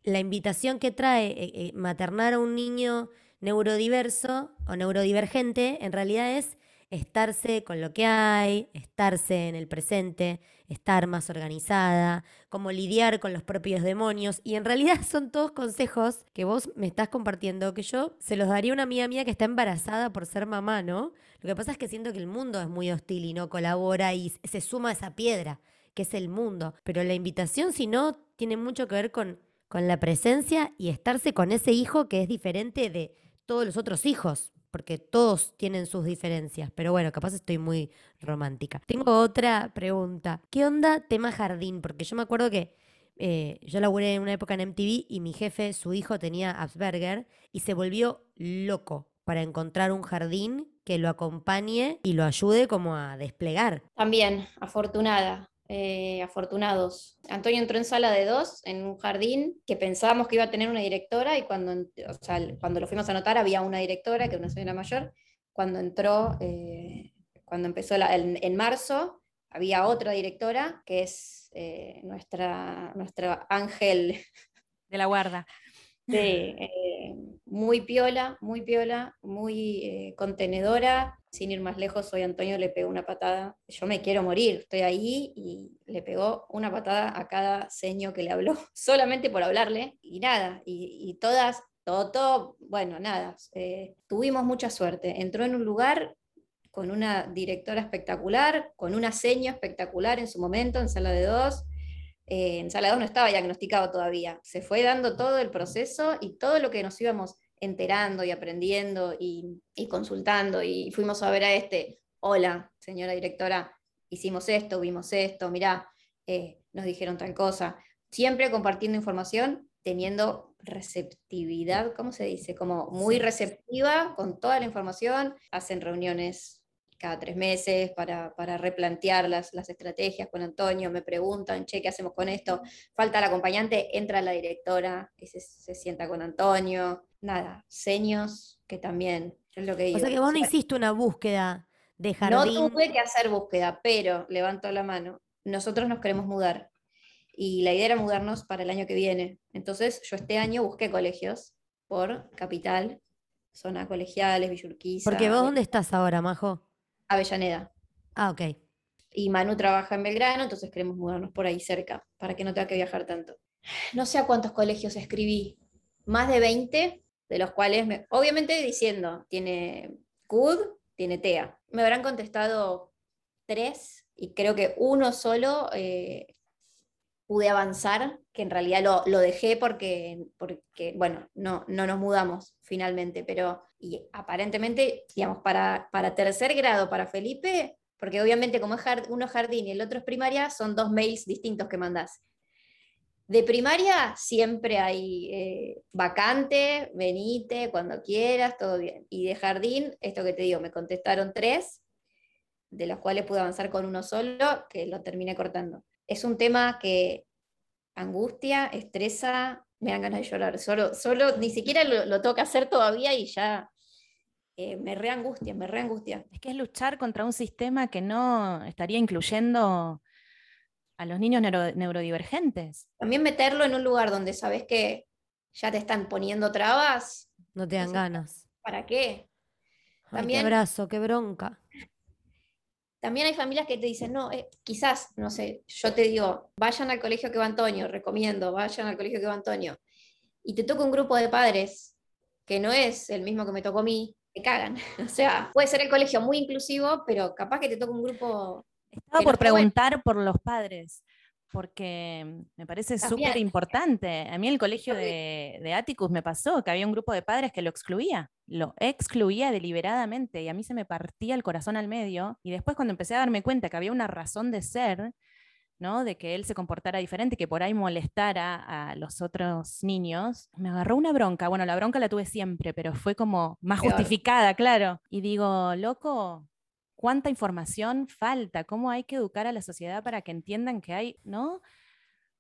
la invitación que trae eh, eh, maternar a un niño neurodiverso o neurodivergente en realidad es estarse con lo que hay, estarse en el presente, estar más organizada, como lidiar con los propios demonios. Y en realidad *laughs* son todos consejos que vos me estás compartiendo, que yo se los daría a una amiga mía que está embarazada por ser mamá, ¿no? Lo que pasa es que siento que el mundo es muy hostil y no colabora y se suma a esa piedra, que es el mundo. Pero la invitación, si no, tiene mucho que ver con, con la presencia y estarse con ese hijo que es diferente de todos los otros hijos porque todos tienen sus diferencias. Pero bueno, capaz estoy muy romántica. Tengo otra pregunta. ¿Qué onda tema jardín? Porque yo me acuerdo que eh, yo laburé en una época en MTV y mi jefe, su hijo tenía Asperger y se volvió loco para encontrar un jardín que lo acompañe y lo ayude como a desplegar. También, afortunada, eh, afortunados. Antonio entró en sala de dos, en un jardín que pensábamos que iba a tener una directora y cuando, o sea, cuando lo fuimos a anotar había una directora, que era una señora mayor. Cuando entró, eh, cuando empezó la- en, en marzo, había otra directora, que es eh, nuestra, nuestra ángel De la guarda. Sí, eh, muy piola, muy piola, muy eh, contenedora. Sin ir más lejos, hoy Antonio le pegó una patada. Yo me quiero morir, estoy ahí y le pegó una patada a cada seño que le habló, *laughs* solamente por hablarle y nada. Y, todas, todo, todo, bueno, nada. eh, tuvimos mucha suerte. Entró en un lugar con una directora espectacular, con una seño espectacular en su momento, en sala de dos. Eh, en sala 2 no estaba diagnosticado todavía. Se fue dando todo el proceso y todo lo que nos íbamos enterando y aprendiendo y, y consultando. Y fuimos a ver a este, hola, señora directora, hicimos esto, vimos esto, mirá, eh, nos dijeron tal cosa. Siempre compartiendo información, teniendo receptividad, ¿cómo se dice? Como muy receptiva con toda la información. Hacen reuniones cada tres meses para, para replantear las, las estrategias con Antonio, me preguntan, che, ¿qué hacemos con esto? Falta el acompañante, entra la directora y se, se sienta con Antonio. Nada, seños que también, es lo que digo. O sea que vos no hiciste una búsqueda de no jardín. tuve que hacer búsqueda, pero levanto la mano. Nosotros nos queremos mudar y la idea era mudarnos para el año que viene. Entonces yo este año busqué colegios por capital, zona colegiales, Villurquiza, Porque vos, ¿dónde estás ahora, Majo? Avellaneda. Ah, ok. Y Manu trabaja en Belgrano, entonces queremos mudarnos por ahí cerca, para que no tenga que viajar tanto. No sé a cuántos colegios escribí, más de 20, de los cuales, me- obviamente diciendo, tiene CUD, tiene TEA. Me habrán contestado tres y creo que uno solo eh, pude avanzar, que en realidad lo, lo dejé porque, porque, bueno, no, no nos mudamos finalmente, pero y aparentemente, digamos, para, para tercer grado, para Felipe, porque obviamente como es uno es jardín y el otro es primaria, son dos mails distintos que mandás. De primaria siempre hay eh, vacante, venite cuando quieras, todo bien. Y de jardín, esto que te digo, me contestaron tres, de los cuales pude avanzar con uno solo, que lo terminé cortando. Es un tema que angustia, estresa, me dan ganas de llorar. Solo, solo ni siquiera lo, lo tengo que hacer todavía y ya eh, me reangustia, me reangustia. Es que es luchar contra un sistema que no estaría incluyendo a los niños neuro- neurodivergentes. También meterlo en un lugar donde sabes que ya te están poniendo trabas, No te dan ganas. ¿para qué? Ay, qué abrazo, qué bronca. También hay familias que te dicen, no, eh, quizás, no sé, yo te digo, vayan al colegio que va Antonio, recomiendo, vayan al colegio que va Antonio. Y te toca un grupo de padres que no es el mismo que me tocó a mí, te cagan. *laughs* O sea, puede ser el colegio muy inclusivo, pero capaz que te toca un grupo... Estaba no por preguntar por los padres, porque me parece súper importante. A mí el colegio de, de Atticus me pasó que había un grupo de padres que lo excluía, lo excluía deliberadamente y a mí se me partía el corazón al medio. Y después cuando empecé a darme cuenta que había una razón de ser, ¿no? de que él se comportara diferente, que por ahí molestara a los otros niños, me agarró una bronca. Bueno, la bronca la tuve siempre, pero fue como más justificada, claro. Y digo, loco, cuánta información falta, cómo hay que educar a la sociedad para que entiendan que hay, ¿no?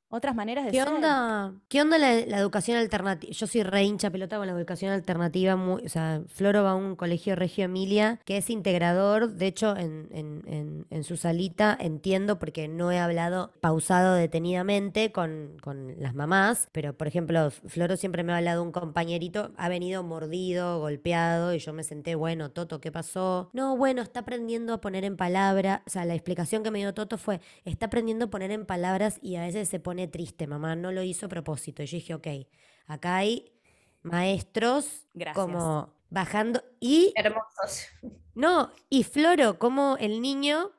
Otras maneras de ¿Qué ser. onda, ¿Qué onda la, la educación alternativa? Yo soy re hincha pelota con la educación alternativa. Muy, o sea, Floro va a un colegio Regio Emilia que es integrador. De hecho, en, en- en- en su salita entiendo porque no he hablado pausado detenidamente con, con las mamás. Pero, por ejemplo, Floro siempre me ha hablado un compañerito. Ha venido mordido, golpeado y yo me senté, bueno, Toto, ¿qué pasó? No, bueno, está aprendiendo a poner en palabras. O sea, la explicación que me dio Toto fue, está aprendiendo a poner en palabras y a veces se pone triste, mamá, no lo hizo a propósito. Y yo dije, ok, acá hay maestros Gracias. como bajando y Hermosos. no, y Floro, como el niño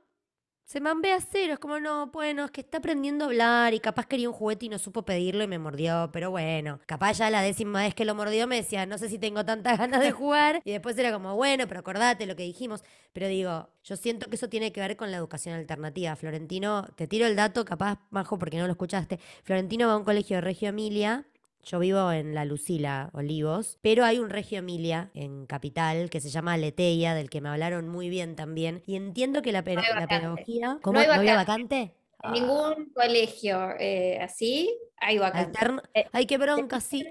se mambea cero, es como, no, bueno, es que está aprendiendo a hablar y capaz quería un juguete y no supo pedirlo y me mordió, pero bueno, capaz ya la décima vez que lo mordió me decía, no sé si tengo tantas *laughs* ganas de jugar y después era como, bueno, pero acordate lo que dijimos, pero digo, yo siento que eso tiene que ver con la educación alternativa. Florentino, te tiro el dato, capaz, Majo, porque no lo escuchaste, Florentino va a un colegio de Reggio Emilia yo vivo en la Lucila, Olivos, pero hay un Regio Emilia en Capital que se llama Leteia, del que me hablaron muy bien también. Y entiendo que la, pe- No hay la pedagogía. ¿Cómo? No hay ¿No había vacante. vacante? En ningún colegio eh, así hay vacante. alterno- Eh, qué bronca, sí.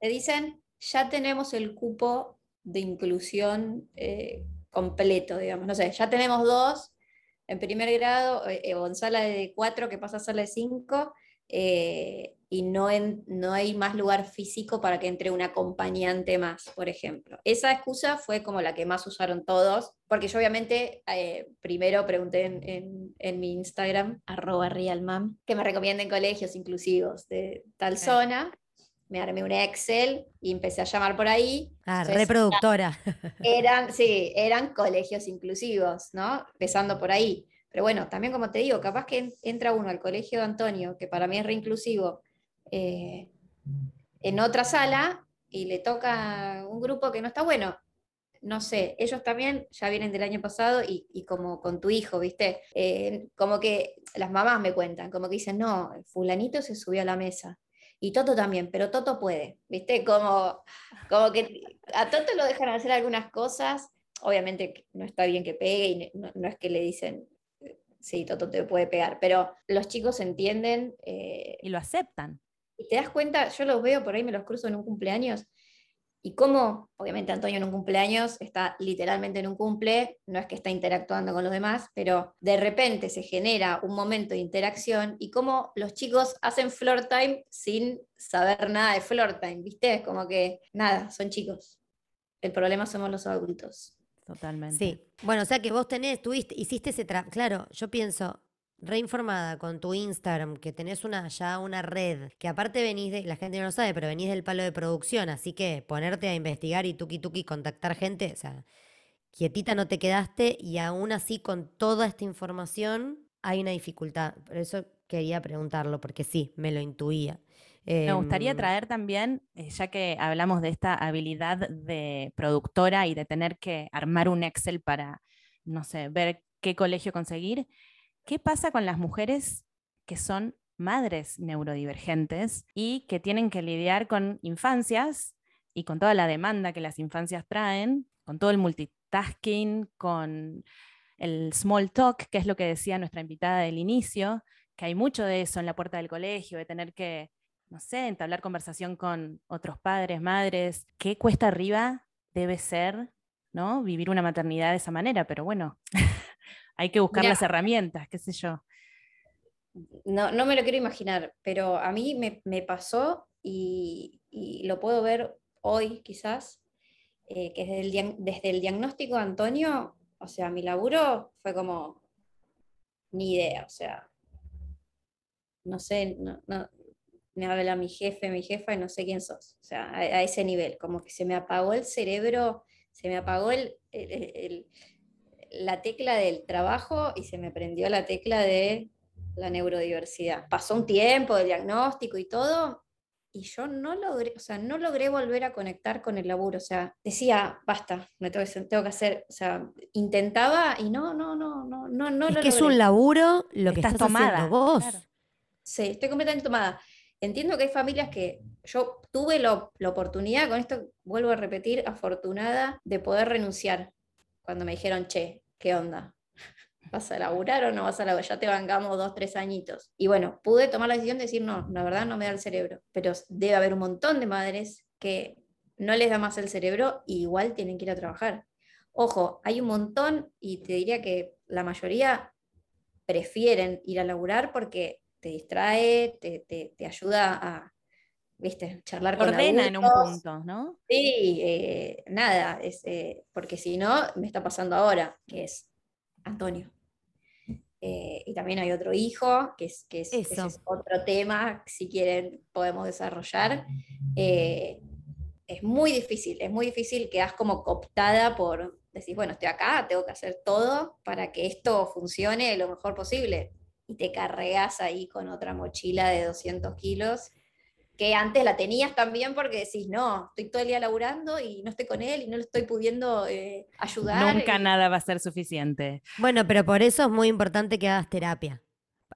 Te dicen, ya tenemos el cupo de inclusión eh, completo, digamos. No sé, ya tenemos dos en primer grado, eh, o en sala de cuatro que pasa a sala de cinco, eh, y no, en- no hay más lugar físico para que entre un acompañante más, por ejemplo. Esa excusa fue como la que más usaron todos, porque yo obviamente eh, primero pregunté en, en- en mi Instagram, arroba realmam, que me recomienden colegios inclusivos de tal zona. Me armé un Excel y empecé a llamar por ahí. Ah, Entonces, reproductora. eran, *laughs* sí, eran colegios inclusivos, ¿no? Empezando por ahí. Pero bueno, también como te digo, capaz que en- entra uno al colegio de Antonio, que para mí es reinclusivo, eh, en otra sala y le toca un grupo que no está bueno. No sé, ellos también ya vienen del año pasado y, como con tu hijo, ¿viste? Eh, como que las mamás me cuentan, como que dicen, no, fulanito se subió a la mesa. Y Toto también, pero Toto puede, ¿viste? Como, como que a Toto lo dejan hacer algunas cosas, obviamente no está bien que pegue y no, no es que le dicen, sí, Toto te puede pegar, pero los chicos entienden eh, Y lo aceptan. Y te das cuenta, yo los veo por ahí, me los cruzo en un cumpleaños, y cómo, obviamente Antonio en un cumpleaños está literalmente en un cumple, no es que está interactuando con los demás, pero de repente se genera un momento de interacción y cómo los chicos hacen floor time sin saber nada de floor time, ¿viste? Es como que, nada, son chicos. El problema somos los adultos. Totalmente. Sí. Bueno, o sea que vos tenés, tuviste, hiciste ese trabajo. Claro, yo pienso, reinformada con tu Instagram, que tenés una, ya una red, que aparte venís de, la gente no lo sabe, pero venís del palo de producción, así que ponerte a investigar y tuki tuki contactar gente, o sea, quietita no te quedaste y aún así con toda esta información hay una dificultad. Por eso quería preguntarlo, porque sí, me lo intuía. Me gustaría Em, traer también, eh, ya que hablamos de esta habilidad de productora y de tener que armar un Excel para, no sé, ver qué colegio conseguir, ¿qué pasa con las mujeres que son madres neurodivergentes y que tienen que lidiar con infancias y con toda la demanda que las infancias traen, con todo el multitasking, con el small talk, que es lo que decía nuestra invitada del inicio, que hay mucho de eso en la puerta del colegio, de tener que no sé, entablar conversación con otros padres, madres, qué cuesta arriba debe ser, ¿no? Vivir una maternidad de esa manera, pero bueno, hay que buscar Mirá. las herramientas, qué sé yo. No, no me lo quiero imaginar, pero a mí me, me pasó y, y lo puedo ver hoy quizás, eh, que desde el, diag- desde el diagnóstico de Antonio, o sea, mi laburo fue como, ni idea, o sea, no sé, no, no- me habla mi jefe, mi jefa y no sé quién sos, o sea, a, a ese nivel, como que se me apagó el cerebro, se me apagó el- el- el- la tecla del trabajo y se me prendió la tecla de la neurodiversidad. Pasó un tiempo de diagnóstico y todo, y yo no logré, o sea, no logré volver a conectar con el laburo. O sea, decía, basta, me tengo que, tengo que hacer, o sea, intentaba y no, no, no, no, no, no es lo que es logré. un laburo lo que Estás estás, tomada, vos. claro. Sí, estoy completamente tomada. Entiendo que hay familias que yo tuve lo- la oportunidad, con esto vuelvo a repetir, afortunada de poder renunciar cuando me dijeron, che, ¿qué onda? *laughs* ¿Vas a laburar o no vas a laburar? Ya te bancamos dos, tres añitos. Y bueno, pude tomar la decisión de decir, no, la verdad no me da el cerebro. Pero debe haber un montón de madres que no les da más el cerebro y igual tienen que ir a trabajar. Ojo, hay un montón y te diría que la mayoría prefieren ir a laburar porque te distrae, te, te, ayuda a, ¿viste? Charlar con Ordena en un punto, ¿no? Sí, eh, nada, es, eh, porque si no, me está pasando ahora, que es Antonio. Eh, y también hay otro hijo, que es, que es, otro tema, si quieren podemos desarrollar. Eh, es muy difícil, es muy difícil, quedas como cooptada por decir, bueno, estoy acá, tengo que hacer todo para que esto funcione lo mejor posible. Y te cargas ahí con otra mochila de 200 kilos que antes la tenías también porque decís, no, estoy todo el día laburando y no estoy con él y no le estoy pudiendo eh, ayudar. Nunca nada va a ser suficiente. Bueno, pero por eso es muy importante que hagas terapia.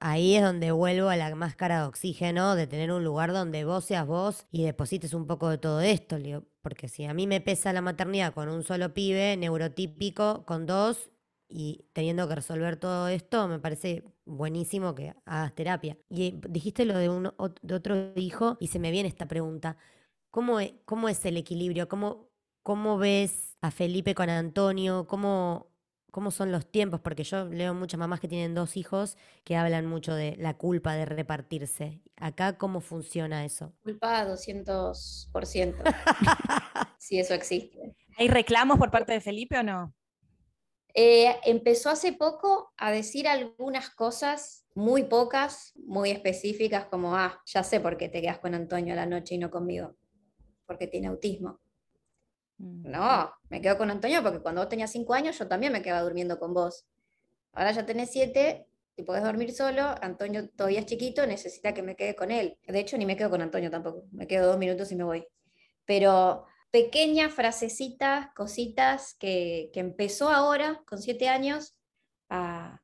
Ahí es donde vuelvo a la máscara de oxígeno, de tener un lugar donde vos seas vos y deposites un poco de todo esto. Porque si a mí me pesa la maternidad con un solo pibe, neurotípico, con dos, y teniendo que resolver todo esto, me parece buenísimo que hagas terapia. Y dijiste lo de, un, de otro hijo y se me viene esta pregunta. ¿Cómo es, cómo es el equilibrio? ¿Cómo, ¿Cómo ves a Felipe con Antonio? ¿Cómo, ¿Cómo son los tiempos? Porque yo leo muchas mamás que tienen dos hijos que hablan mucho de la culpa de repartirse. Acá, ¿cómo funciona eso? Culpa 200%. *laughs* si eso existe. ¿Hay reclamos por parte de Felipe o no? Eh, empezó hace poco a decir algunas cosas, muy pocas, muy específicas, como, ah, ya sé por qué te quedas con Antonio a la noche y no conmigo, porque tiene autismo. Mm. No, me quedo con Antonio porque cuando vos tenías cinco años yo también me quedaba durmiendo con vos. Ahora ya tenés siete y podés dormir solo, Antonio todavía es chiquito, necesita que me quede con él. De hecho, ni me quedo con Antonio tampoco, me quedo dos minutos y me voy. Pero pequeñas frasecitas, cositas que, empezó ahora, con siete años, a,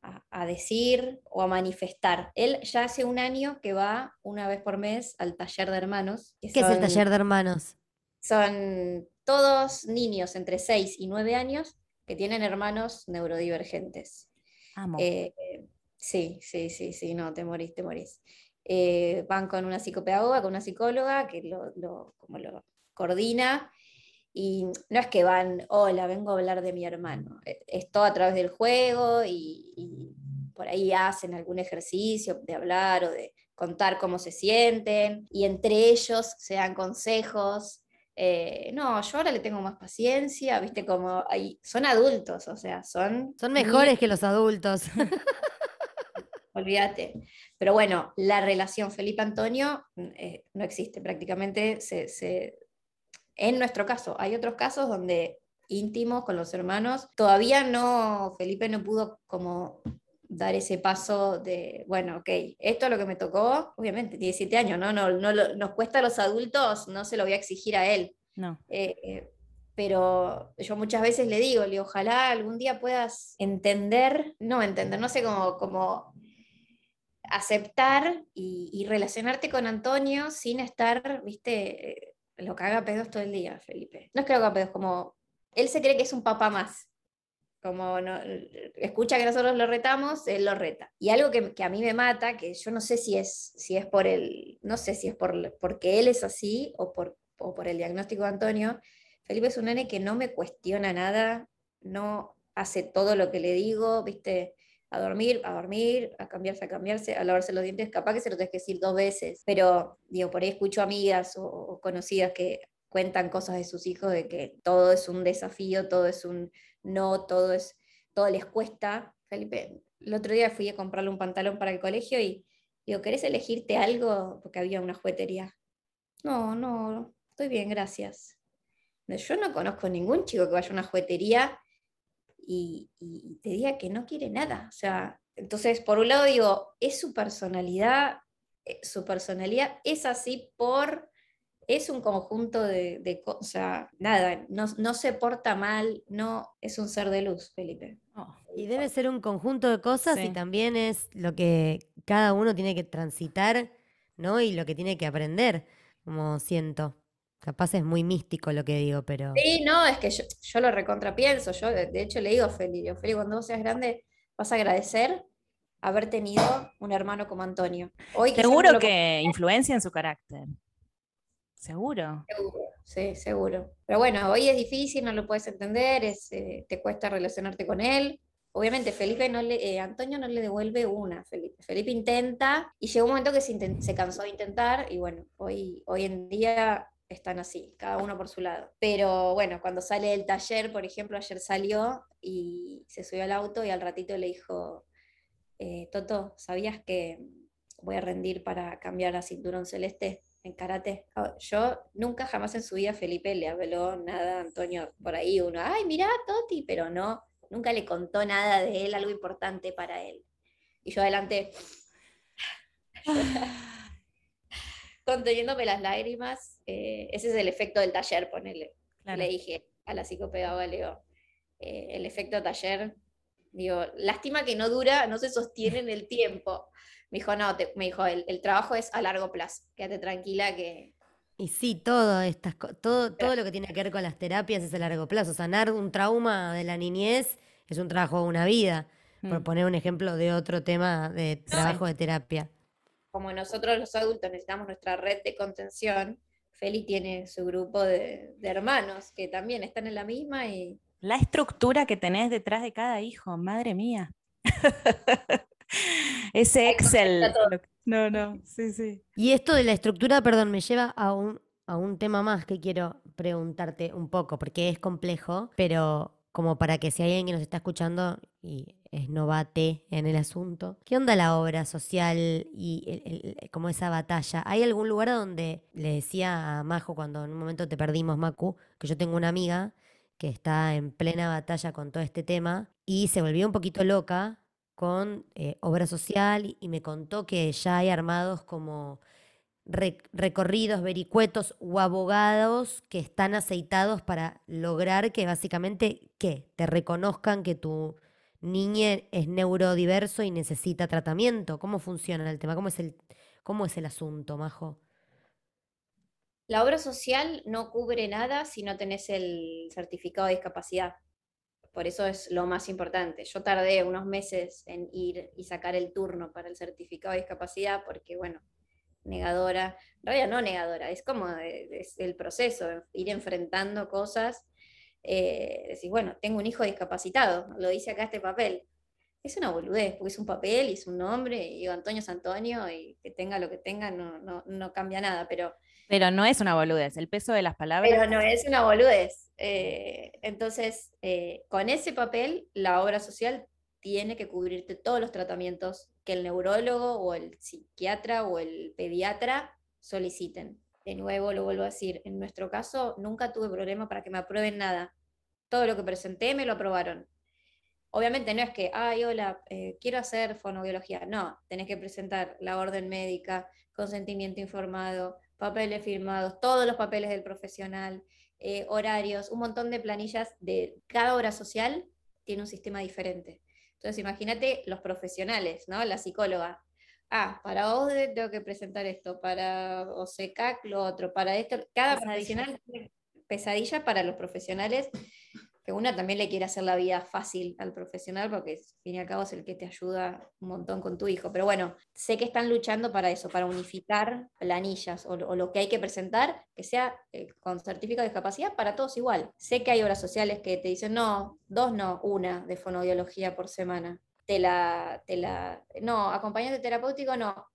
decir o a manifestar. Él ya hace un año que va una vez por mes al taller de hermanos. ¿Qué es el taller de hermanos? Son todos niños entre 6 y 9 años que tienen hermanos neurodivergentes. Eh, sí, sí, sí, sí, no, te morís, te morís. Eh, van con una psicopedagoga, con una psicóloga que lo, como lo coordina y no es que van, hola, vengo a hablar de mi hermano, e, es todo a través del juego y, por ahí hacen algún ejercicio de hablar o de contar cómo se sienten y entre ellos se dan consejos. Eh, no, yo ahora le tengo más paciencia, viste, como ahí, son adultos, o sea, son... Son mejores que los adultos. *laughs* Olvídate. Pero bueno, la relación Felipe-Antonio mm, eh, no existe, prácticamente se, en nuestro caso, hay otros casos donde íntimos con los hermanos, todavía no, Felipe no pudo como dar ese paso de, bueno, ok, esto es lo que me tocó, obviamente, 17 años, ¿no? no, no nos cuesta a los adultos, no se lo voy a exigir a él. No. Eh, eh, pero yo muchas veces le digo, le ojalá algún día puedas entender, no entender, no sé cómo, cómo aceptar y, y, relacionarte con Antonio sin estar, viste, lo caga pedos todo el día, Felipe. No es que lo caga pedos, como él se cree que es un papá más. Como no, escucha que nosotros lo retamos, él lo reta. Y algo que, a mí me mata, que yo no sé si es, si es por el, no sé si es por, porque él es así o por, o por el diagnóstico de Antonio, Felipe es un nene que no me cuestiona nada, no hace todo lo que le digo, viste, a dormir, a dormir, a cambiarse, a cambiarse, a lavarse los dientes, capaz que se lo tenés que decir dos veces, pero digo, por ahí escucho amigas o, conocidas que cuentan cosas de sus hijos de que todo es un desafío, todo es un no, todo es, todo les cuesta. Felipe, el otro día fui a comprarle un pantalón para el colegio y digo, ¿querés elegirte algo? Porque había una juguetería. No, no, estoy bien, gracias. Yo no conozco ningún chico que vaya a una juguetería y, te diga que no quiere nada. O sea, entonces, por un lado digo, es su personalidad, eh, su personalidad es así por, es un conjunto de, cosas, nada, no, se porta mal, no es un ser de luz, Felipe. Oh, y debe ser un conjunto de cosas y también es lo que cada uno tiene que transitar, ¿no? Y lo que tiene que aprender, como siento. Capaz es muy místico lo que digo, pero. Sí, no, es que yo, lo recontrapienso. Yo, de, hecho, le digo a Feli, Feli, cuando vos seas grande, vas a agradecer haber tenido un hermano como Antonio. Hoy Seguro que influencia en su carácter. Seguro. Seguro, sí, seguro. Pero bueno, hoy es difícil, no lo puedes entender, es, eh, te cuesta relacionarte con él. Obviamente Felipe no le, eh, Antonio no le devuelve una Felipe. Felipe intenta y llegó un momento que se, se, cansó de intentar y bueno, hoy, hoy en día están así, cada uno por su lado. Pero bueno, cuando sale del taller, por ejemplo, ayer salió y se subió al auto y al ratito le dijo, eh, Toto, ¿sabías que voy a rendir para cambiar a cinturón celeste en karate? Ah, yo nunca jamás en su vida Felipe le habló nada a Antonio por ahí, uno, ay, mirá, Toti, pero no, nunca le contó nada de él, algo importante para él. Y yo adelante, *laughs* conteniéndome las lágrimas, eh, ese es el efecto del taller, ponele. Le dije a la psicopedagoga, Leo, eh, el efecto taller, digo, lástima que no dura, no se sostiene en el tiempo. Me dijo, no, me dijo, el, trabajo es a largo plazo, quédate tranquila que... Y sí, todo, estas, todo, todo lo que tiene que ver con las terapias es a largo plazo. Sanar un trauma de la niñez es un trabajo de una vida, por mm. poner un ejemplo de otro tema de trabajo de terapia. Como nosotros los adultos necesitamos nuestra red de contención, Feli tiene su grupo de, de hermanos que también están en la misma y la estructura que tenés detrás de cada hijo, madre mía. *laughs* Ese Excel. No, no, sí, sí. Y esto de la estructura, perdón, me lleva a un, a un tema más que quiero preguntarte un poco, porque es complejo, pero como para que si hay alguien que nos está escuchando y es novate en el asunto, ¿qué onda la obra social y como esa batalla? ¿Hay algún lugar donde le decía a Majo cuando en un momento te perdimos, Macu, que yo tengo una amiga que está en plena batalla con todo este tema y se volvió un poquito loca con eh, obra social y me contó que ya hay armados como recorridos, vericuetos o abogados que están aceitados para lograr que básicamente ¿qué? te reconozcan que tu niña es neurodiverso y necesita tratamiento. ¿Cómo funciona el tema? ¿Cómo es el, cómo es el asunto, Majo? La obra social no cubre nada si no tenés el certificado de discapacidad. Por eso es lo más importante. Yo tardé unos meses en ir y sacar el turno para el certificado de discapacidad porque, bueno, negadora, en realidad no negadora, es como el proceso, ir enfrentando cosas. Eh, decir, bueno, tengo un hijo discapacitado, lo dice acá este papel. Es una boludez, porque es un papel y es un nombre, y digo Antonio es Antonio, y que tenga lo que tenga no, no, no cambia nada, pero pero no es una boludez, el peso de las palabras. Pero no es una boludez. Eh, entonces, eh, con ese papel, la obra social tiene que cubrirte todos los tratamientos que el neurólogo o el psiquiatra o el pediatra soliciten. De nuevo, lo vuelvo a decir, en nuestro caso nunca tuve problema para que me aprueben nada. Todo lo que presenté me lo aprobaron. Obviamente no es que, ay, hola, eh, quiero hacer fonobiología. No, tenés que presentar la orden médica, consentimiento informado, papeles firmados, todos los papeles del profesional, eh, horarios, un montón de planillas de cada obra social tiene un sistema diferente. Entonces, imagínate los profesionales, ¿no? La psicóloga. Ah, para ODE tengo que presentar esto, para OSECAC lo otro, para esto. Cada profesional pesadilla para los profesionales que una también le quiere hacer la vida fácil al profesional, porque al fin y al cabo es el que te ayuda un montón con tu hijo. Pero bueno, sé que están luchando para eso, para unificar planillas o, lo que hay que presentar, que sea eh, con certificado de discapacidad para todos igual. Sé que hay obras sociales que te dicen, no, dos no, una de fonobiología por semana. Te la, te la, no, acompañante terapéutico no.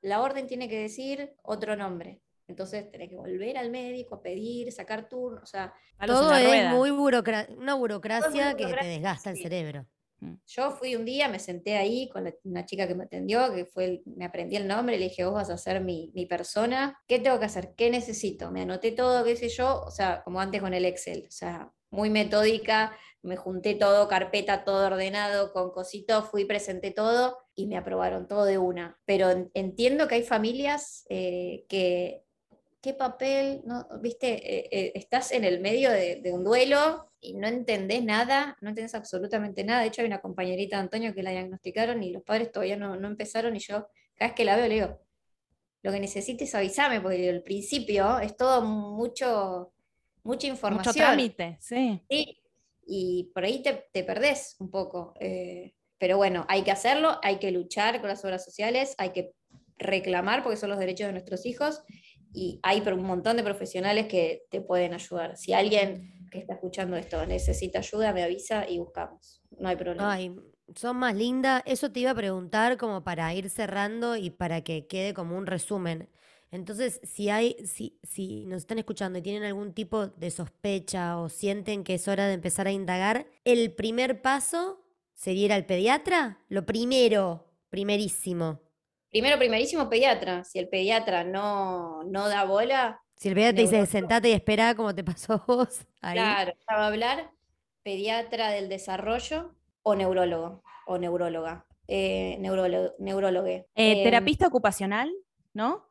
La orden tiene que decir otro nombre. Entonces tenés que volver al médico a pedir, sacar turno, o sea... Todo es muy una burocracia que te desgasta el cerebro. Mm. Yo fui un día, me senté ahí con una chica que me atendió, que fue, me aprendí el nombre, le dije, vos vas a ser mi, mi, persona, ¿qué tengo que hacer? ¿Qué necesito? Me anoté todo, qué sé yo, o sea, como antes con el Excel, o sea, muy metódica, me junté todo, carpeta, todo ordenado, con cositos, fui, presenté todo y me aprobaron todo de una. Pero entiendo que hay familias eh, que qué papel, ¿no? viste, eh, eh, estás en el medio de, un duelo y no entendés nada, no entendés absolutamente nada. De hecho, hay una compañerita de Antonio que la diagnosticaron y los padres todavía no, empezaron y yo cada vez que la veo le digo, lo que necesites avísame, porque al principio es todo mucho, mucha información. Mucho trámite, sí. Y por ahí te, perdés un poco. Eh, pero bueno, hay que hacerlo, hay que luchar con las obras sociales, hay que reclamar porque son los derechos de nuestros hijos y hay un montón de profesionales que te pueden ayudar. Si alguien que está escuchando esto necesita ayuda, me avisa y buscamos. No hay problema. Son más lindas. Eso te iba a preguntar como para ir cerrando y para que quede como un resumen. Entonces, si hay, si, si nos están escuchando y tienen algún tipo de sospecha o sienten que es hora de empezar a indagar, el primer paso sería ir al pediatra. Lo primero, primerísimo. Primero, primerísimo pediatra. Si el pediatra no, no da bola. Si el pediatra te dice sentate y espera, como te pasó a *laughs* vos. Ahí. Claro, va a hablar pediatra del desarrollo o neurólogo o neuróloga. Eh, neurólogo, neurólogo. Eh, terapista ocupacional, ¿no?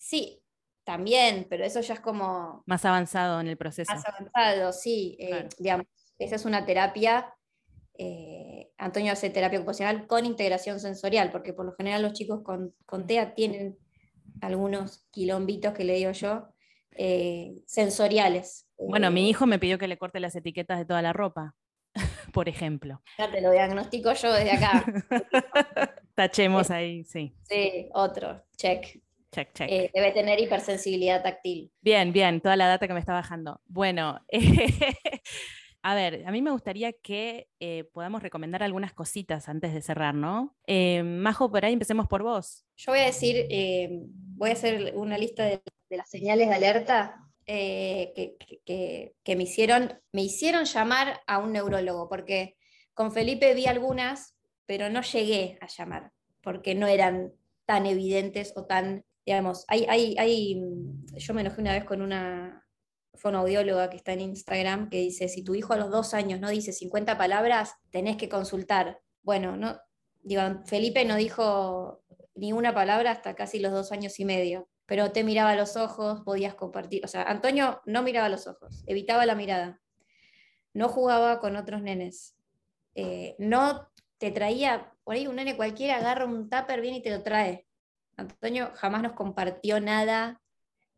Sí, también, pero eso ya es como... Más avanzado en el proceso. Más avanzado, sí. Eh, digamos, esa es una terapia, eh, Antonio hace terapia ocupacional con integración sensorial, porque por lo general los chicos con, con TEA tienen algunos quilombitos que le digo yo, eh, sensoriales. Bueno, mi hijo me pidió que le corte las etiquetas de toda la ropa, *laughs* por ejemplo. Ya te lo diagnostico yo desde acá. *laughs* Tachemos ahí, sí. Sí, otro, check. Check, check. Eh, debe tener hipersensibilidad táctil. Bien, bien, toda la data que me está bajando. Bueno, *laughs* a ver, a mí me gustaría que eh, podamos recomendar algunas cositas antes de cerrar, ¿no? Eh, Majo, por ahí empecemos por vos. Yo voy a decir, voy a hacer una lista de, las señales de alerta que, que, que, me, hicieron, me hicieron llamar a un neurólogo, porque con Felipe vi algunas, pero no llegué a llamar, porque no eran tan evidentes o tan digamos, hay, hay, hay, yo me enojé una vez con una fonoaudióloga que está en Instagram que dice, si tu hijo a los dos años no dice 50 palabras, tenés que consultar. Bueno, no, Felipe no dijo ni una palabra hasta casi los dos años y medio, pero te miraba a los ojos, podías compartir, o sea, Antonio no miraba los ojos, evitaba la mirada, no jugaba con otros nenes, eh, no te traía, por ahí un nene cualquiera agarra un tupper bien y te lo trae, Antonio jamás nos compartió nada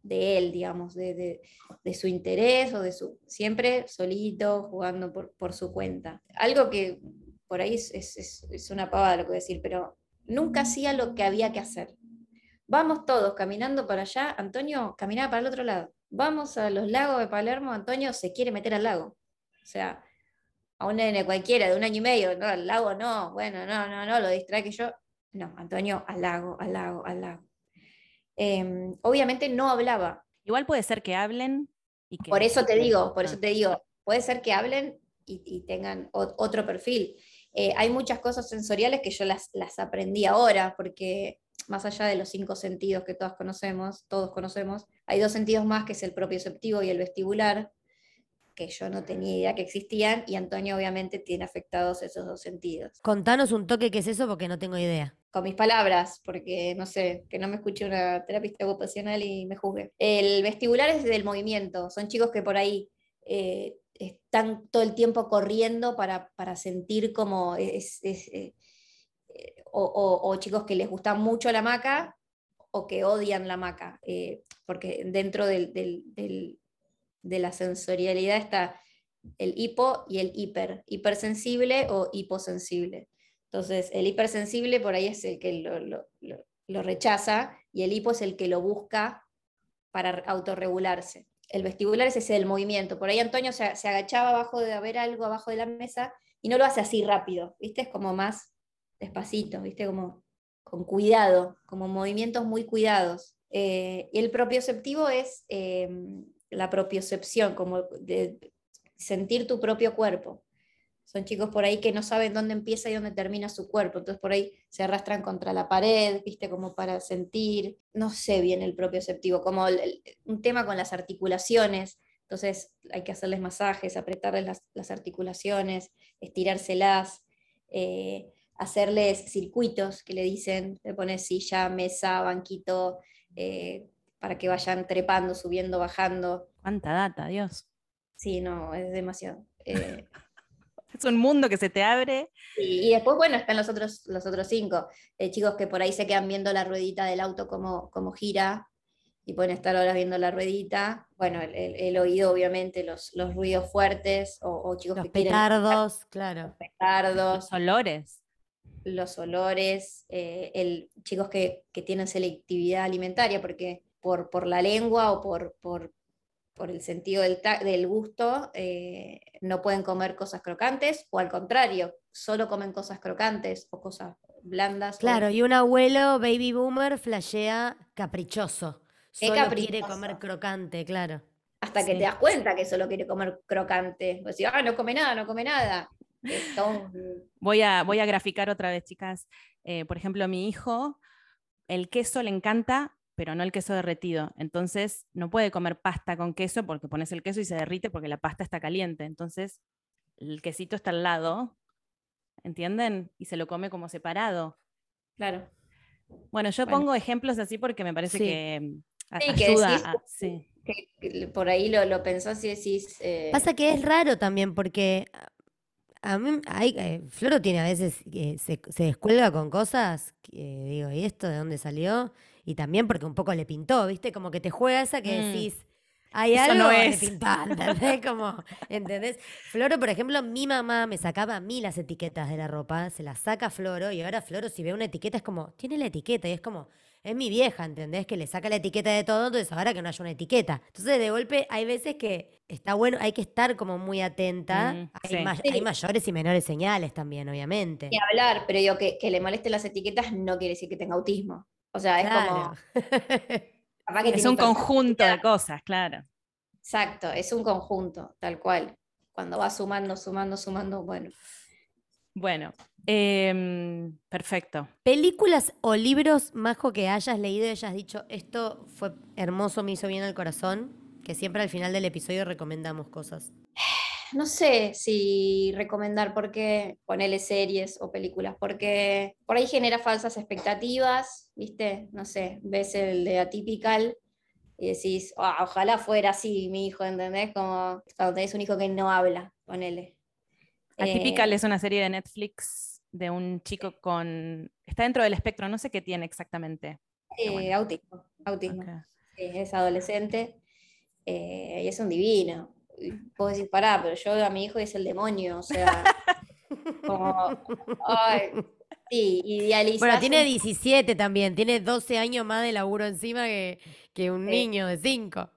de él, digamos, de, su interés o de su... Siempre solito, jugando por, su cuenta. Algo que por ahí es, una pavada lo que voy a decir, pero nunca hacía lo que había que hacer. Vamos todos caminando para allá, Antonio caminaba para el otro lado. Vamos a los lagos de Palermo, Antonio se quiere meter al lago. O sea, a un nene cualquiera de un año y medio, no, al lago no, bueno, no, no, no, lo distrae que yo, no, Antonio al lago, al lago, al lago. Em, obviamente no hablaba. Igual puede ser que hablen y que... Por eso te digo, por eso te digo, puede ser que hablen y, tengan otro perfil. Eh, hay muchas cosas sensoriales que yo las, las aprendí ahora, porque más allá de los cinco sentidos que todos conocemos, todos conocemos, hay dos sentidos más que es el propioceptivo y el vestibular, que yo no tenía idea que existían, y Antonio obviamente tiene afectados esos dos sentidos. Contanos un toque qué es eso porque no tengo idea con mis palabras, porque no sé, que no me escuche una terapista ocupacional y me juzgue. El vestibular es del movimiento, son chicos que por ahí eh, están todo el tiempo corriendo para, sentir como es, eh, o, chicos que les gusta mucho la maca o que odian la maca, eh, porque dentro de la sensorialidad está el hipo y el hiper, hipersensible o hiposensible. Entonces, el hipersensible por ahí es el que lo, rechaza y el hipo es el que lo busca para autorregularse. El vestibular es ese del movimiento. Por ahí Antonio se, agachaba abajo de haber algo abajo de la mesa y no lo hace así rápido, ¿viste? Es como más despacito, ¿viste? Como con cuidado, como movimientos muy cuidados. Eh, y el propioceptivo es eh, la propiocepción, como de sentir tu propio cuerpo. Son chicos por ahí que no saben dónde empieza y dónde termina su cuerpo, entonces por ahí se arrastran contra la pared, viste, como para sentir, no sé bien el propio propioceptivo, como un tema con las articulaciones, entonces hay que hacerles masajes, apretarles las, articulaciones, estirárselas, eh, hacerles circuitos que le dicen, le pones silla, mesa, banquito, eh, para que vayan trepando, subiendo, bajando. ¿Cuánta data, Dios? Sí, no, es demasiado. Eh, *laughs* es un mundo que se te abre. Y, después, bueno, están los otros, los otros cinco, eh, chicos que por ahí se quedan viendo la ruedita del auto como, como gira y pueden estar horas viendo la ruedita. Bueno, el, el- el oído, obviamente, los, los ruidos fuertes o, o chicos Los que quieren petardos, claro. petardos, Los olores. los olores, eh, el, chicos que, que tienen selectividad alimentaria, porque por, por la lengua o por, por, por el sentido del, gusto eh, no pueden comer cosas crocantes, o al contrario, solo comen cosas crocantes o cosas blandas. o- Claro, y un abuelo baby boomer flashea caprichoso. Qué Solo quiere caprichoso. comer crocante, claro. hasta que Sí. te das cuenta que solo quiere comer crocante. Vos decís, ah, no come nada, no come nada. Voy a, voy a graficar otra vez, chicas. Eh, por ejemplo, mi hijo, el queso le encanta, pero no el queso derretido. Entonces, no puede comer pasta con queso porque pones el queso y se derrite porque la pasta está caliente. Entonces, el quesito está al lado, ¿entienden? Y se lo come como separado. Claro. Bueno, yo Bueno. pongo ejemplos así porque me parece Sí. que mm, a- Sí, que ayuda. decís, a- sí. Que, que por ahí lo, lo pensás y decís. eh, Pasa que es raro también porque a a mí, hay, eh, Floro tiene a veces, que se, se descuelga con cosas, que digo, ¿y esto de dónde salió? Y también porque un poco le pintó, ¿viste? Como que te juega esa que Mm. decís, hay Eso algo no que es. le pintó, *laughs* ¿entendés? Como, ¿entendés? Floro, por ejemplo, mi mamá me sacaba a mí las etiquetas de la ropa, se las saca Floro y ahora Floro si ve una etiqueta es como, tiene la etiqueta y es como, es mi vieja, ¿entendés? Que le saca la etiqueta de todo, entonces ahora que no haya una etiqueta. Entonces, de golpe, hay veces que está bueno, hay que estar como muy atenta. Mm, hay, sí. may- Sí. hay mayores y menores señales también, obviamente. Ni hablar, pero digo que, que le molesten las etiquetas no quiere decir que tenga autismo. O sea, es como. Claro. *laughs* capaz que Es un conjunto de cosas, claro. Exacto, es un conjunto, tal cual. Cuando va sumando, sumando, sumando, bueno. Bueno, em, perfecto. Películas o libros, Majo, que hayas leído y hayas dicho, esto fue hermoso, me hizo bien al corazón, que siempre al final del episodio recomendamos cosas. *sighs* No sé si recomendar porque ponerle series o películas, porque por ahí genera falsas expectativas, ¿viste? No sé, ves el de Atypical y decís, "Ah, ojalá fuera así mi hijo, ¿entendés? Como cuando tenés un hijo que no habla, ponele. Atypical Eh, es una serie de Netflix de un chico con... Está dentro del espectro, no sé qué tiene exactamente. eh, bueno. autismo, autismo. Sí, es adolescente eh, y es un divino. Y Puedo decir, pará, pero yo a mi hijo es el demonio, o sea, *laughs* como, ay, sí, idealizás Bueno, tiene un 17 también, tiene 12 años más de laburo encima que, que un Sí. niño de 5.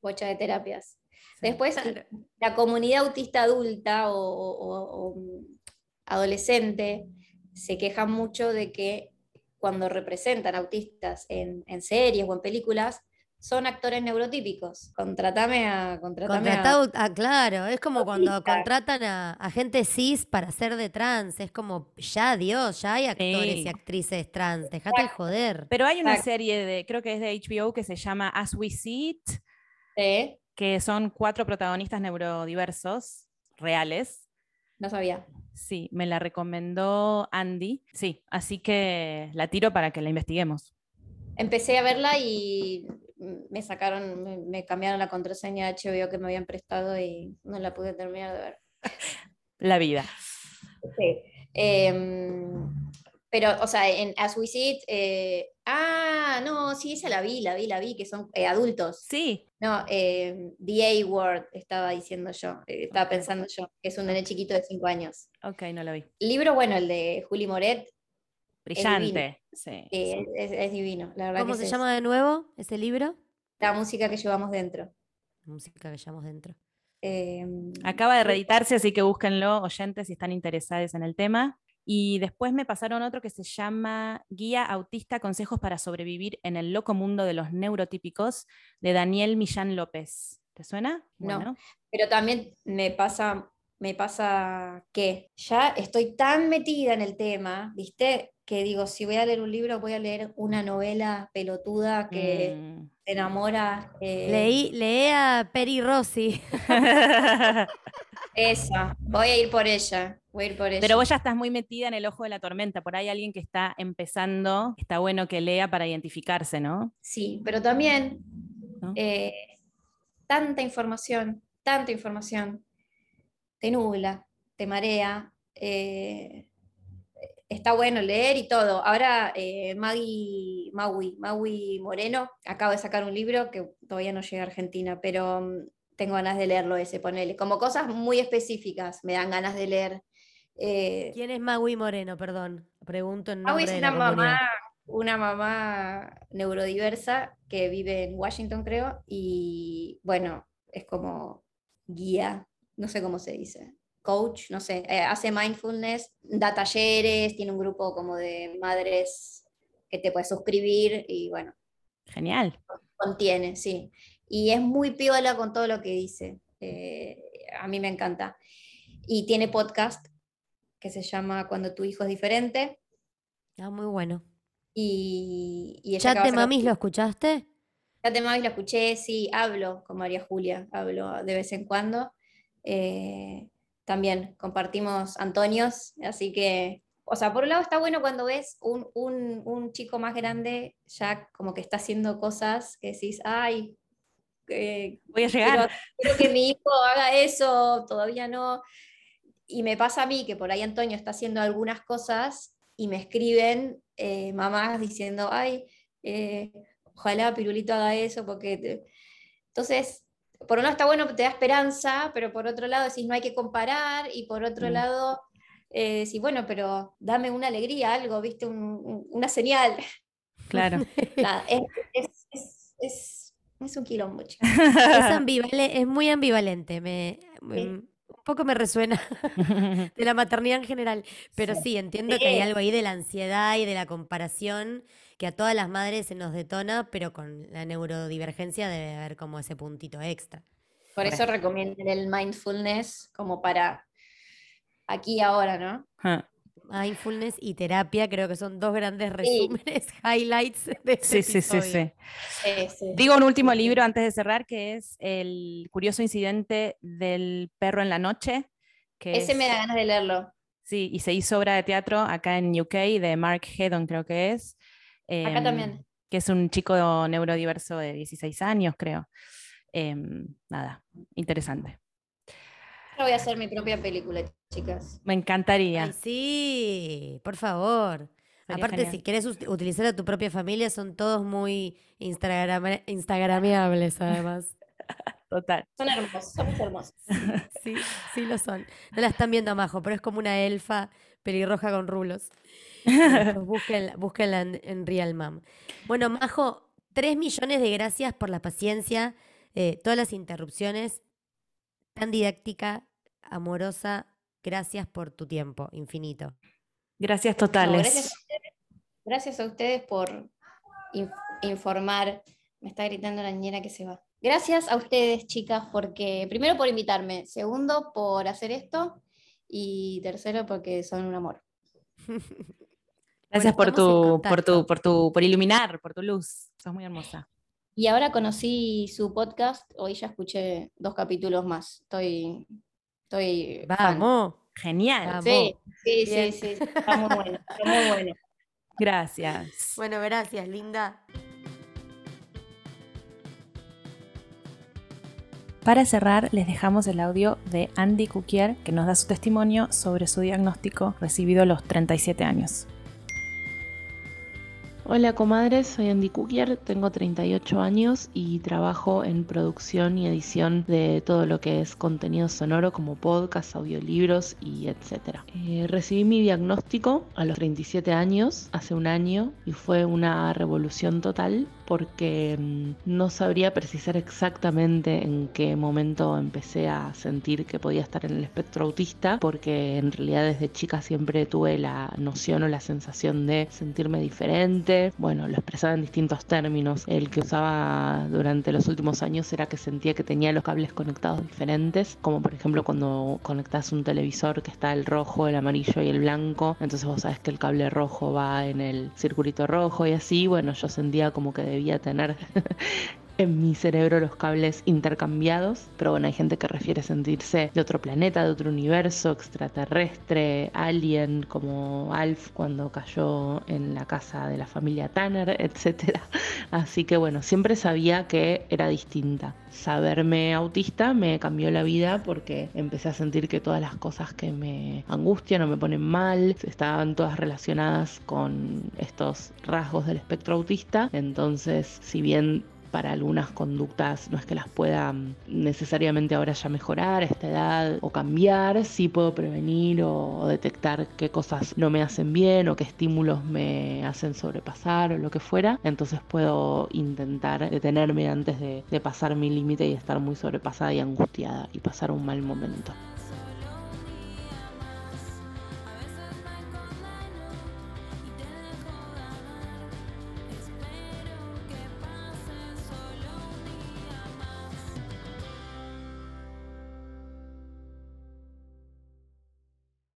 bocha de terapias. Después, Claro. la comunidad autista adulta o, o- o, mm, adolescente se queja mucho de que cuando representan autistas en, en series o en películas, son actores neurotípicos. Contratame a... Contratame a- Contratado, ah, claro, es como cuando contratan a, a gente cis para ser de trans, es como, ya Dios, ya hay actores Sí. y actrices trans, dejate de joder. Pero hay una Exacto. serie de, creo que es de HBO, que se llama As We See It, Sí, que son cuatro protagonistas neurodiversos reales. no sabía. Sí, me la recomendó Andy. Sí, así que la tiro para que la investiguemos. Empecé a verla y me sacaron, me, me cambiaron la contraseña de HBO que me habían prestado y no la pude terminar de ver. La vida. Sí. Em, pero, o sea, en As We See It, eh, ah, no, sí, esa la vi, la vi, la vi, que son eh, adultos. Sí, No, em, The A-Word, estaba diciendo yo, eh, estaba pensando yo, que es un nene chiquito de 5 años. ok, no la vi. Libro, bueno, el de Juli Moret, Brillante. Sí. eh, es, es divino, la verdad ¿Cómo que se es llama de nuevo ese libro? La música que llevamos dentro. Música que llevamos dentro. Em, Acaba de reeditarse, así que búsquenlo, oyentes, si están interesados en el tema. Y después me pasaron otro que se llama Guía Autista, Consejos para sobrevivir en el loco mundo de los neurotípicos, de Daniel Millán López. ¿Te suena? No. Pero también me pasa, me pasa que ya estoy tan metida en el tema, ¿viste? Que digo, si voy a leer un libro, voy a leer una novela pelotuda que Mm. te enamora. eh, Leí, leí a Peri Rossi. *laughs* *laughs* Esa, voy a ir por ella, voy a ir por ella. Pero vos ya estás muy metida en el ojo de la tormenta. Por ahí alguien que está empezando, está bueno que lea para identificarse, ¿no? Sí, pero también ¿No? eh, tanta información, tanta información, te nubla, te marea. eh, está bueno leer y todo. Ahora eh, Maggie, Maui, Maui Moreno acaba de sacar un libro que todavía no llega a Argentina, pero mm, tengo ganas de leerlo ese, ponele. Como cosas muy específicas me dan ganas de leer. Eh, ¿Quién es Maui Moreno? Perdón, pregunto en Maui es de la una mamá, una mamá neurodiversa que vive en Washington, creo, y bueno, es como guía, no sé cómo se dice, coach, no sé, eh, hace mindfulness, da talleres, tiene un grupo como de madres que te puedes suscribir y bueno, Genial. contiene, sí. Y es muy piola con todo lo que dice. eh, a mí me encanta. Y tiene podcast que se llama Cuando tu hijo es diferente. Ah, muy bueno. Y, y ella ¿Ya acaba te de mamis lo escuchaste? Ya te mamis lo escuché, sí, hablo con María Julia, hablo de vez en cuando. Eh, también compartimos Antonios, así que, o sea, por un lado está bueno cuando ves un, un- un chico más grande ya como que está haciendo cosas que decís, ay, eh, Voy a llegar. quiero que mi hijo haga eso, todavía no. Y me pasa a mí que por ahí Antonio está haciendo algunas cosas y me escriben eh, mamás diciendo, ay, eh, ojalá Pirulito haga eso, porque... te-". Entonces, por un lado está bueno, te da esperanza, pero por otro lado decís, no hay que comparar, y por otro Mm. lado, eh, sí, bueno, pero dame una alegría, algo, viste, Un- un- una señal. *laughs* Claro. *laughs* Nada, es, es, es, es- es un quilombo, chicos. Es, *laughs* ambivale- es muy ambivalente. Me, Sí. un poco me resuena de la maternidad en general. Pero sí, entiendo que hay algo ahí de la ansiedad y de la comparación que a todas las madres se nos detona, pero con la neurodivergencia debe haber como ese puntito extra. Por eso recomiendan el mindfulness como para aquí y ahora, ¿no? Ah, Mindfulness y terapia creo que son dos grandes resúmenes, *laughs* highlights de este Sí, sí, sí, sí. Sí, sí. Digo un último libro antes de cerrar, que es El curioso incidente del perro en la noche. Que Ese me da ganas de leerlo. Sí, y se hizo obra de teatro acá en UK de Mark Hedon, creo que es. Acá em, también. Que es un chico neurodiverso de 16 años, creo. Em, nada, interesante. Yo voy a hacer mi propia película, chicas. Me encantaría. Ay, sí, por favor. Sería Aparte, genial. si querés us- utilizar a tu propia familia, son todos muy instagrama- instagramiables, además. *laughs* Total. Son hermosos, somos hermosos. Sí, sí lo son. No la están viendo a Majo, pero es como una elfa pelirroja con rulos. *laughs* Búsquenla, búsquenla en, en Real Mam. Bueno, Majo, tres millones de gracias por la paciencia, eh, todas las interrupciones, tan didáctica, amorosa. Gracias por tu tiempo infinito. Gracias No, totales. gracias, a ustedes, gracias a ustedes por in- informar. Me está gritando la niñera que se va. Gracias a ustedes, chicas, porque primero por invitarme, segundo por hacer esto y tercero porque son un amor. *laughs* Gracias Bueno, por, tu, por tu, por tu, por iluminar, por tu luz. Sos muy hermosa. Y ahora conocí su podcast, hoy ya escuché dos capítulos más. Estoy, estoy fan. Vamos. Genial. Vamos. Sí, sí, sí, sí, está muy bueno, está muy bueno. *laughs* Gracias. Bueno, gracias, linda. Para cerrar, les dejamos el audio de Andy Cuquier, que nos da su testimonio sobre su diagnóstico recibido a los 37 años. Hola comadres, soy Andy Cukier, tengo 38 años y trabajo en producción y edición de todo lo que es contenido sonoro como podcast, audiolibros y etcétera. Eh, recibí mi diagnóstico a los 37 años, hace un año, y fue una revolución total porque mm, no sabría precisar exactamente en qué momento empecé a sentir que podía estar en el espectro autista, porque en realidad desde chica siempre tuve la noción o la sensación de sentirme diferente. Bueno, lo expresaba en distintos términos. El que usaba durante los últimos años era que sentía que tenía los cables conectados diferentes, como por ejemplo cuando conectas un televisor que está el rojo, el amarillo y el blanco, entonces vos sabes que el cable rojo va en el circulito rojo y así, bueno, yo sentía como que debía tener *laughs* en mi cerebro los cables intercambiados, pero bueno, hay gente que refiere sentirse de otro planeta, de otro universo, extraterrestre, alien, como Alf cuando cayó en la casa de la familia Tanner, *laughs* etc. Así que bueno, siempre sabía que era distinta. Saberme autista me cambió la vida porque empecé a sentir que todas las cosas que me angustian o me ponen mal estaban todas relacionadas con estos rasgos del espectro autista. Entonces, si bien para algunas conductas no es que las pueda mm, necesariamente ahora ya mejorar a esta edad o cambiar, sí puedo prevenir o, detectar qué cosas no me hacen bien o qué estímulos me hacen sobrepasar o lo que fuera, entonces puedo intentar detenerme antes de, de pasar mi límite y estar muy sobrepasada y angustiada y pasar un mal momento.